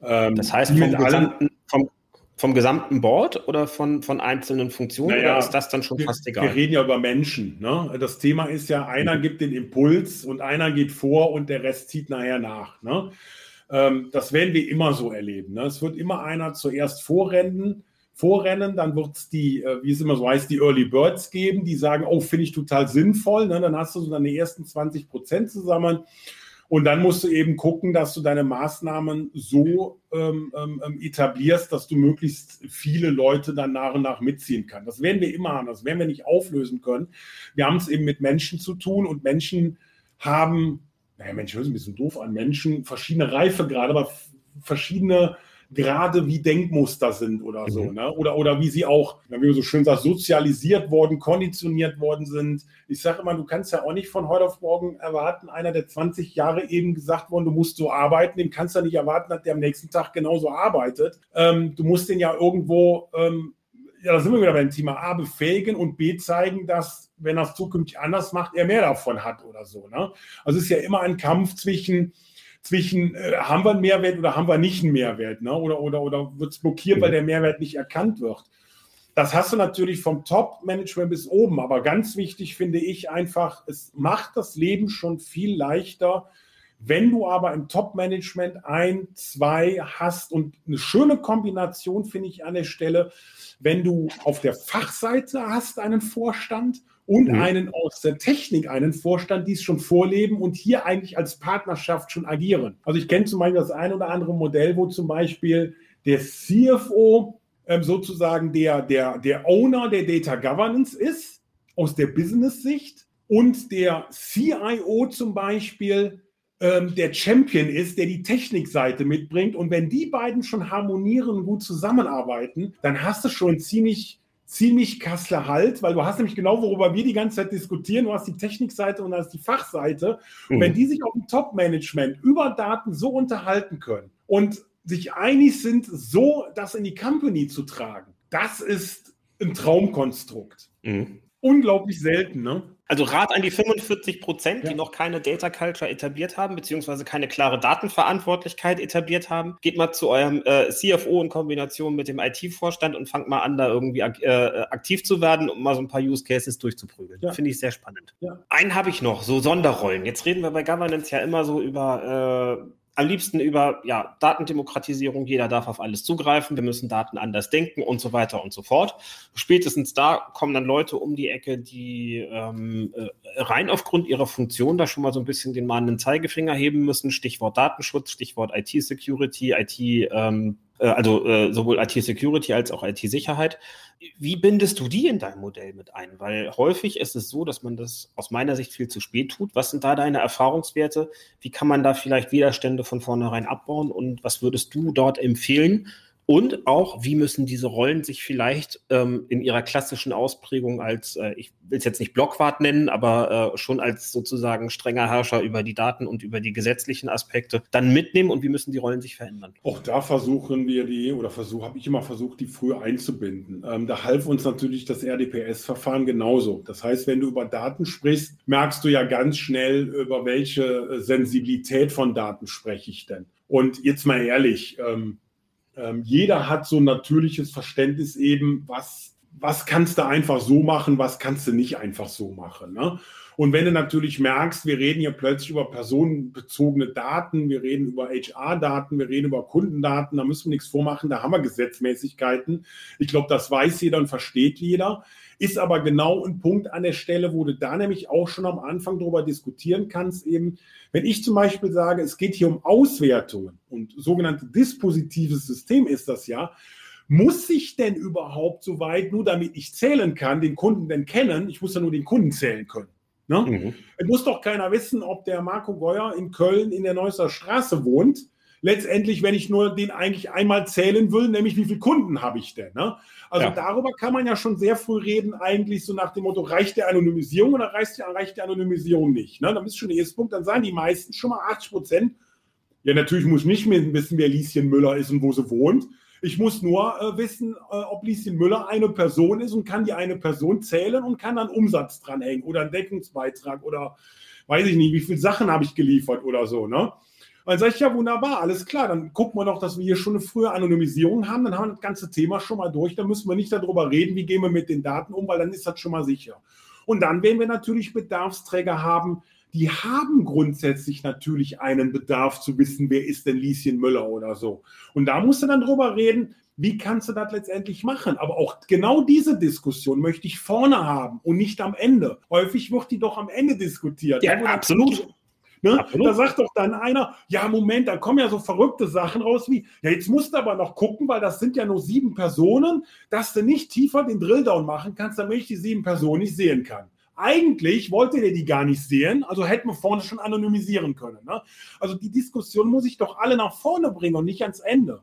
Ähm, das heißt, vom gesamten, vom, vom gesamten Board oder von, von einzelnen Funktionen naja, oder ist das dann schon wir, fast egal? Wir reden ja über Menschen. Ne? Das Thema ist ja, einer mhm. gibt den Impuls und einer geht vor und der Rest zieht nachher nach. Ne? Ähm, das werden wir immer so erleben. Ne? Es wird immer einer zuerst vorrennen, vorrennen, dann wird es die, äh, wie es immer so heißt, die Early Birds geben, die sagen, oh, finde ich total sinnvoll. Ne? Dann hast du so deine ersten 20 Prozent zusammen und dann musst du eben gucken, dass du deine Maßnahmen so ähm, ähm, ähm, etablierst, dass du möglichst viele Leute dann nach und nach mitziehen kannst. Das werden wir immer haben, das werden wir nicht auflösen können. Wir haben es eben mit Menschen zu tun und Menschen haben, naja, Mensch, hört sich ein bisschen doof an, Menschen verschiedene Reifegrade, aber verschiedene gerade wie Denkmuster sind oder so, mhm. ne? Oder, oder wie sie auch, wie man so schön sagt, sozialisiert worden, konditioniert worden sind. Ich sage immer, du kannst ja auch nicht von heute auf morgen erwarten, einer, der 20 Jahre eben gesagt worden, du musst so arbeiten, dem kannst du ja nicht erwarten, dass der am nächsten Tag genauso arbeitet. Ähm, du musst den ja irgendwo, ähm, ja, da sind wir wieder beim Thema A, befähigen und B, zeigen, dass, wenn er es zukünftig anders macht, er mehr davon hat oder so. Ne? Also es ist ja immer ein Kampf zwischen zwischen, äh, haben wir einen Mehrwert oder haben wir nicht einen Mehrwert, ne? oder, oder, oder wird es blockiert, weil mhm. der Mehrwert nicht erkannt wird. Das hast du natürlich vom Top-Management bis oben, aber ganz wichtig finde ich einfach, es macht das Leben schon viel leichter, wenn du aber im Top-Management ein, zwei hast und eine schöne Kombination finde ich an der Stelle, wenn du auf der Fachseite hast einen Vorstand und mhm. einen aus der Technik, einen Vorstand, die es schon vorleben und hier eigentlich als Partnerschaft schon agieren. Also ich kenne zum Beispiel das ein oder andere Modell, wo zum Beispiel der CFO ähm, sozusagen der, der, der Owner der Data Governance ist, aus der Business-Sicht, und der CIO zum Beispiel ähm, der Champion ist, der die Technikseite mitbringt. Und wenn die beiden schon harmonieren, gut zusammenarbeiten, dann hast du schon ziemlich ziemlich Kassler Halt, weil du hast nämlich genau, worüber wir die ganze Zeit diskutieren. Du hast die Technikseite und du hast die Fachseite. Und mhm. wenn die sich auf dem Top-Management über Daten so unterhalten können und sich einig sind, so das in die Company zu tragen, das ist ein Traumkonstrukt. Mhm. Unglaublich selten, ne? Also Rat an die 45 Prozent, ja. die noch keine Data Culture etabliert haben, beziehungsweise keine klare Datenverantwortlichkeit etabliert haben. Geht mal zu eurem äh, CFO in Kombination mit dem IT-Vorstand und fangt mal an, da irgendwie äh, aktiv zu werden, um mal so ein paar Use Cases durchzuprügeln. Ja. Finde ich sehr spannend. Ja. Einen habe ich noch, so Sonderrollen. Jetzt reden wir bei Governance ja immer so über äh, am liebsten über ja, Datendemokratisierung, jeder darf auf alles zugreifen, wir müssen Daten anders denken und so weiter und so fort. Spätestens da kommen dann Leute um die Ecke, die ähm, äh, rein aufgrund ihrer Funktion da schon mal so ein bisschen den mahnenden Zeigefinger heben müssen. Stichwort Datenschutz, Stichwort IT-Security, IT, ähm, äh, also äh, sowohl IT-Security als auch IT-Sicherheit. Wie bindest du die in dein Modell mit ein? Weil häufig ist es so, dass man das aus meiner Sicht viel zu spät tut. Was sind da deine Erfahrungswerte? Wie kann man da vielleicht Widerstände von vornherein abbauen? Und was würdest du dort empfehlen, und auch, wie müssen diese Rollen sich vielleicht ähm, in ihrer klassischen Ausprägung als, äh, ich will es jetzt nicht Blockwart nennen, aber äh, schon als sozusagen strenger Herrscher über die Daten und über die gesetzlichen Aspekte dann mitnehmen und wie müssen die Rollen sich verändern? Auch da versuchen wir die, oder versuch, habe ich immer versucht, die früher einzubinden. Ähm, da half uns natürlich das RDPS-Verfahren genauso. Das heißt, wenn du über Daten sprichst, merkst du ja ganz schnell, über welche äh, Sensibilität von Daten spreche ich denn. Und jetzt mal ehrlich, ähm, ähm, jeder hat so ein natürliches Verständnis eben, was, was kannst du einfach so machen, was kannst du nicht einfach so machen. Ne? Und wenn du natürlich merkst, wir reden hier plötzlich über personenbezogene Daten, wir reden über HR-Daten, wir reden über Kundendaten, da müssen wir nichts vormachen, da haben wir Gesetzmäßigkeiten. Ich glaube, das weiß jeder und versteht jeder. Ist aber genau ein Punkt an der Stelle, wo du da nämlich auch schon am Anfang darüber diskutieren kannst, eben, wenn ich zum Beispiel sage, es geht hier um Auswertungen und sogenannte dispositives System ist das ja, muss ich denn überhaupt so weit, nur damit ich zählen kann, den Kunden denn kennen? Ich muss ja nur den Kunden zählen können. Ne? Mhm. Es muss doch keiner wissen, ob der Marco Geuer in Köln in der Neusser Straße wohnt. Letztendlich, wenn ich nur den eigentlich einmal zählen will, nämlich wie viele Kunden habe ich denn? Ne? Also ja. darüber kann man ja schon sehr früh reden, eigentlich so nach dem Motto, reicht der Anonymisierung oder reicht, reicht der Anonymisierung nicht? Ne? Dann ist schon der erste Punkt, dann sagen die meisten schon mal 80 Prozent, ja natürlich muss ich nicht mehr wissen, wer Lieschen Müller ist und wo sie wohnt. Ich muss nur äh, wissen, äh, ob Lieschen Müller eine Person ist und kann die eine Person zählen und kann dann Umsatz dranhängen oder einen Deckungsbeitrag oder weiß ich nicht, wie viele Sachen habe ich geliefert oder so. Ne? dann sage ich, ja, wunderbar, alles klar, dann gucken wir doch, dass wir hier schon eine frühe Anonymisierung haben, dann haben wir das ganze Thema schon mal durch, dann müssen wir nicht darüber reden, wie gehen wir mit den Daten um, weil dann ist das schon mal sicher. Und dann werden wir natürlich Bedarfsträger haben, die haben grundsätzlich natürlich einen Bedarf zu wissen, wer ist denn Lieschen Müller oder so. Und da musst du dann drüber reden, wie kannst du das letztendlich machen? Aber auch genau diese Diskussion möchte ich vorne haben und nicht am Ende. Häufig wird die doch am Ende diskutiert. Ja, absolut. Ne? Da sagt doch dann einer, ja, Moment, da kommen ja so verrückte Sachen raus wie, ja, jetzt musst du aber noch gucken, weil das sind ja nur sieben Personen, dass du nicht tiefer den Drilldown machen kannst, damit ich die sieben Personen nicht sehen kann. Eigentlich wollte der die gar nicht sehen, also hätten wir vorne schon anonymisieren können. Ne? Also die Diskussion muss ich doch alle nach vorne bringen und nicht ans Ende.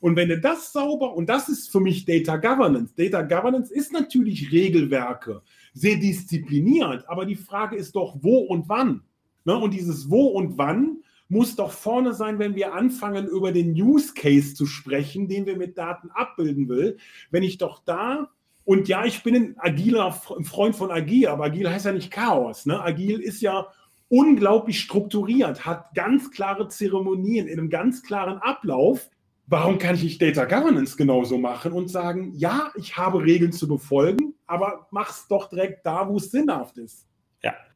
Und wenn du das sauber, und das ist für mich Data Governance. Data Governance ist natürlich Regelwerke, sehr diszipliniert, aber die Frage ist doch, wo und wann. Ne? Und dieses Wo und Wann muss doch vorne sein, wenn wir anfangen, über den Use Case zu sprechen, den wir mit Daten abbilden will. Wenn ich doch da, und ja, ich bin ein agiler Freund von Agil, aber Agil heißt ja nicht Chaos. Ne? Agil ist ja unglaublich strukturiert, hat ganz klare Zeremonien in einem ganz klaren Ablauf. Warum kann ich nicht Data Governance genauso machen und sagen, ja, ich habe Regeln zu befolgen, aber mach's doch direkt da, wo es sinnhaft ist.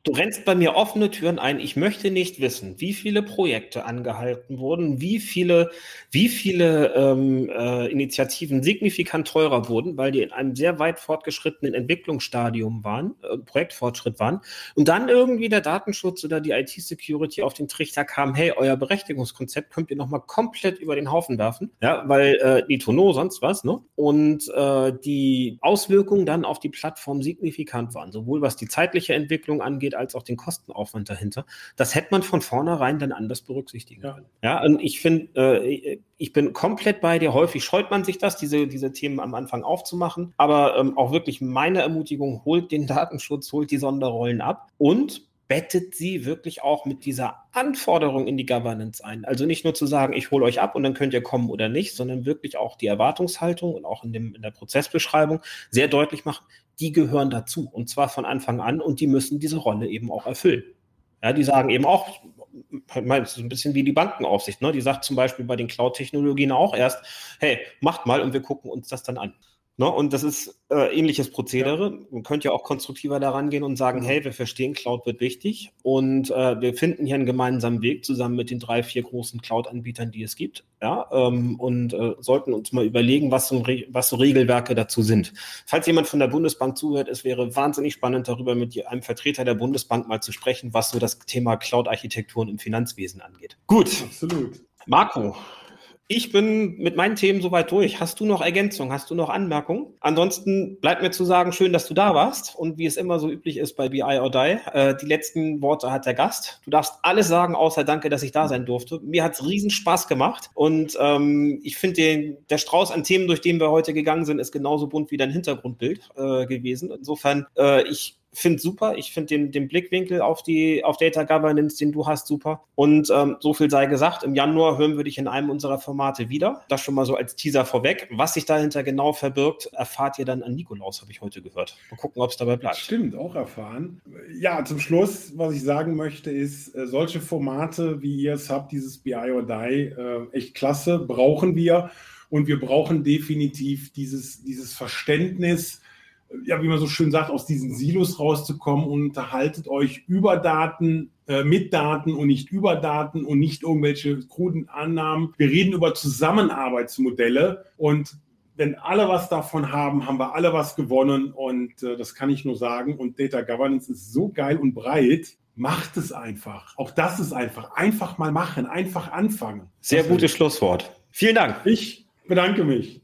Du rennst bei mir offene Türen ein. Ich möchte nicht wissen, wie viele Projekte angehalten wurden, wie viele, wie viele ähm, äh, Initiativen signifikant teurer wurden, weil die in einem sehr weit fortgeschrittenen Entwicklungsstadium waren, äh, Projektfortschritt waren, und dann irgendwie der Datenschutz oder die IT-Security auf den Trichter kam, hey, euer Berechtigungskonzept könnt ihr nochmal komplett über den Haufen werfen, ja, weil äh, die Tono sonst was, ne? Und äh, die Auswirkungen dann auf die Plattform signifikant waren, sowohl was die zeitliche Entwicklung angeht, als auch den Kostenaufwand dahinter. Das hätte man von vornherein dann anders berücksichtigen können. Ja, und ich finde, äh, ich bin komplett bei dir. Häufig scheut man sich das, diese, diese Themen am Anfang aufzumachen. Aber ähm, auch wirklich meine Ermutigung, holt den Datenschutz, holt die Sonderrollen ab und bettet sie wirklich auch mit dieser Anforderung in die Governance ein. Also nicht nur zu sagen, ich hole euch ab und dann könnt ihr kommen oder nicht, sondern wirklich auch die Erwartungshaltung und auch in, dem, in der Prozessbeschreibung sehr deutlich machen, die gehören dazu und zwar von Anfang an und die müssen diese Rolle eben auch erfüllen. Ja, die sagen eben auch, so ein bisschen wie die Bankenaufsicht, ne? die sagt zum Beispiel bei den Cloud-Technologien auch erst, hey, macht mal und wir gucken uns das dann an. Ne? Und das ist äh, ähnliches Prozedere. Man könnte ja auch konstruktiver daran gehen und sagen, hey, wir verstehen, Cloud wird wichtig und äh, wir finden hier einen gemeinsamen Weg zusammen mit den drei, vier großen Cloud-Anbietern, die es gibt. Ja, ähm, und äh, sollten uns mal überlegen, was so, was so Regelwerke dazu sind. Falls jemand von der Bundesbank zuhört, es wäre wahnsinnig spannend, darüber mit einem Vertreter der Bundesbank mal zu sprechen, was so das Thema Cloud-Architekturen im Finanzwesen angeht. Gut. Absolut. Marco, Ich bin mit meinen Themen soweit durch. Hast du noch Ergänzungen? Hast du noch Anmerkungen? Ansonsten bleibt mir zu sagen, schön, dass du da warst. Und wie es immer so üblich ist bei BI or Die, äh, die letzten Worte hat der Gast. Du darfst alles sagen, außer danke, dass ich da sein durfte. Mir hat es riesen Spaß gemacht. Und ähm, ich finde, der Strauß an Themen, durch den wir heute gegangen sind, ist genauso bunt wie dein Hintergrundbild äh, gewesen. Insofern, äh, ich finde super. Ich finde den, den Blickwinkel auf die auf Data Governance, den du hast, super. Und ähm, so viel sei gesagt, im Januar hören wir dich in einem unserer Formate wieder. Das schon mal so als Teaser vorweg. Was sich dahinter genau verbirgt, erfahrt ihr dann an Nikolaus, habe ich heute gehört. Mal gucken, ob es dabei bleibt. Stimmt, auch erfahren. Ja, zum Schluss, was ich sagen möchte, ist, äh, solche Formate, wie ihr es habt, dieses BI or Die, äh, echt klasse, brauchen wir. Und wir brauchen definitiv dieses, dieses Verständnis, ja, wie man so schön sagt, aus diesen Silos rauszukommen und unterhaltet euch über Daten, äh, mit Daten und nicht über Daten und nicht irgendwelche kruden Annahmen. Wir reden über Zusammenarbeitsmodelle und wenn alle was davon haben, haben wir alle was gewonnen und äh, das kann ich nur sagen. Und Data Governance ist so geil und breit. Macht es einfach. Auch das ist einfach. Einfach mal machen, einfach anfangen. Sehr gutes Schlusswort. Vielen Dank. Ich bedanke mich.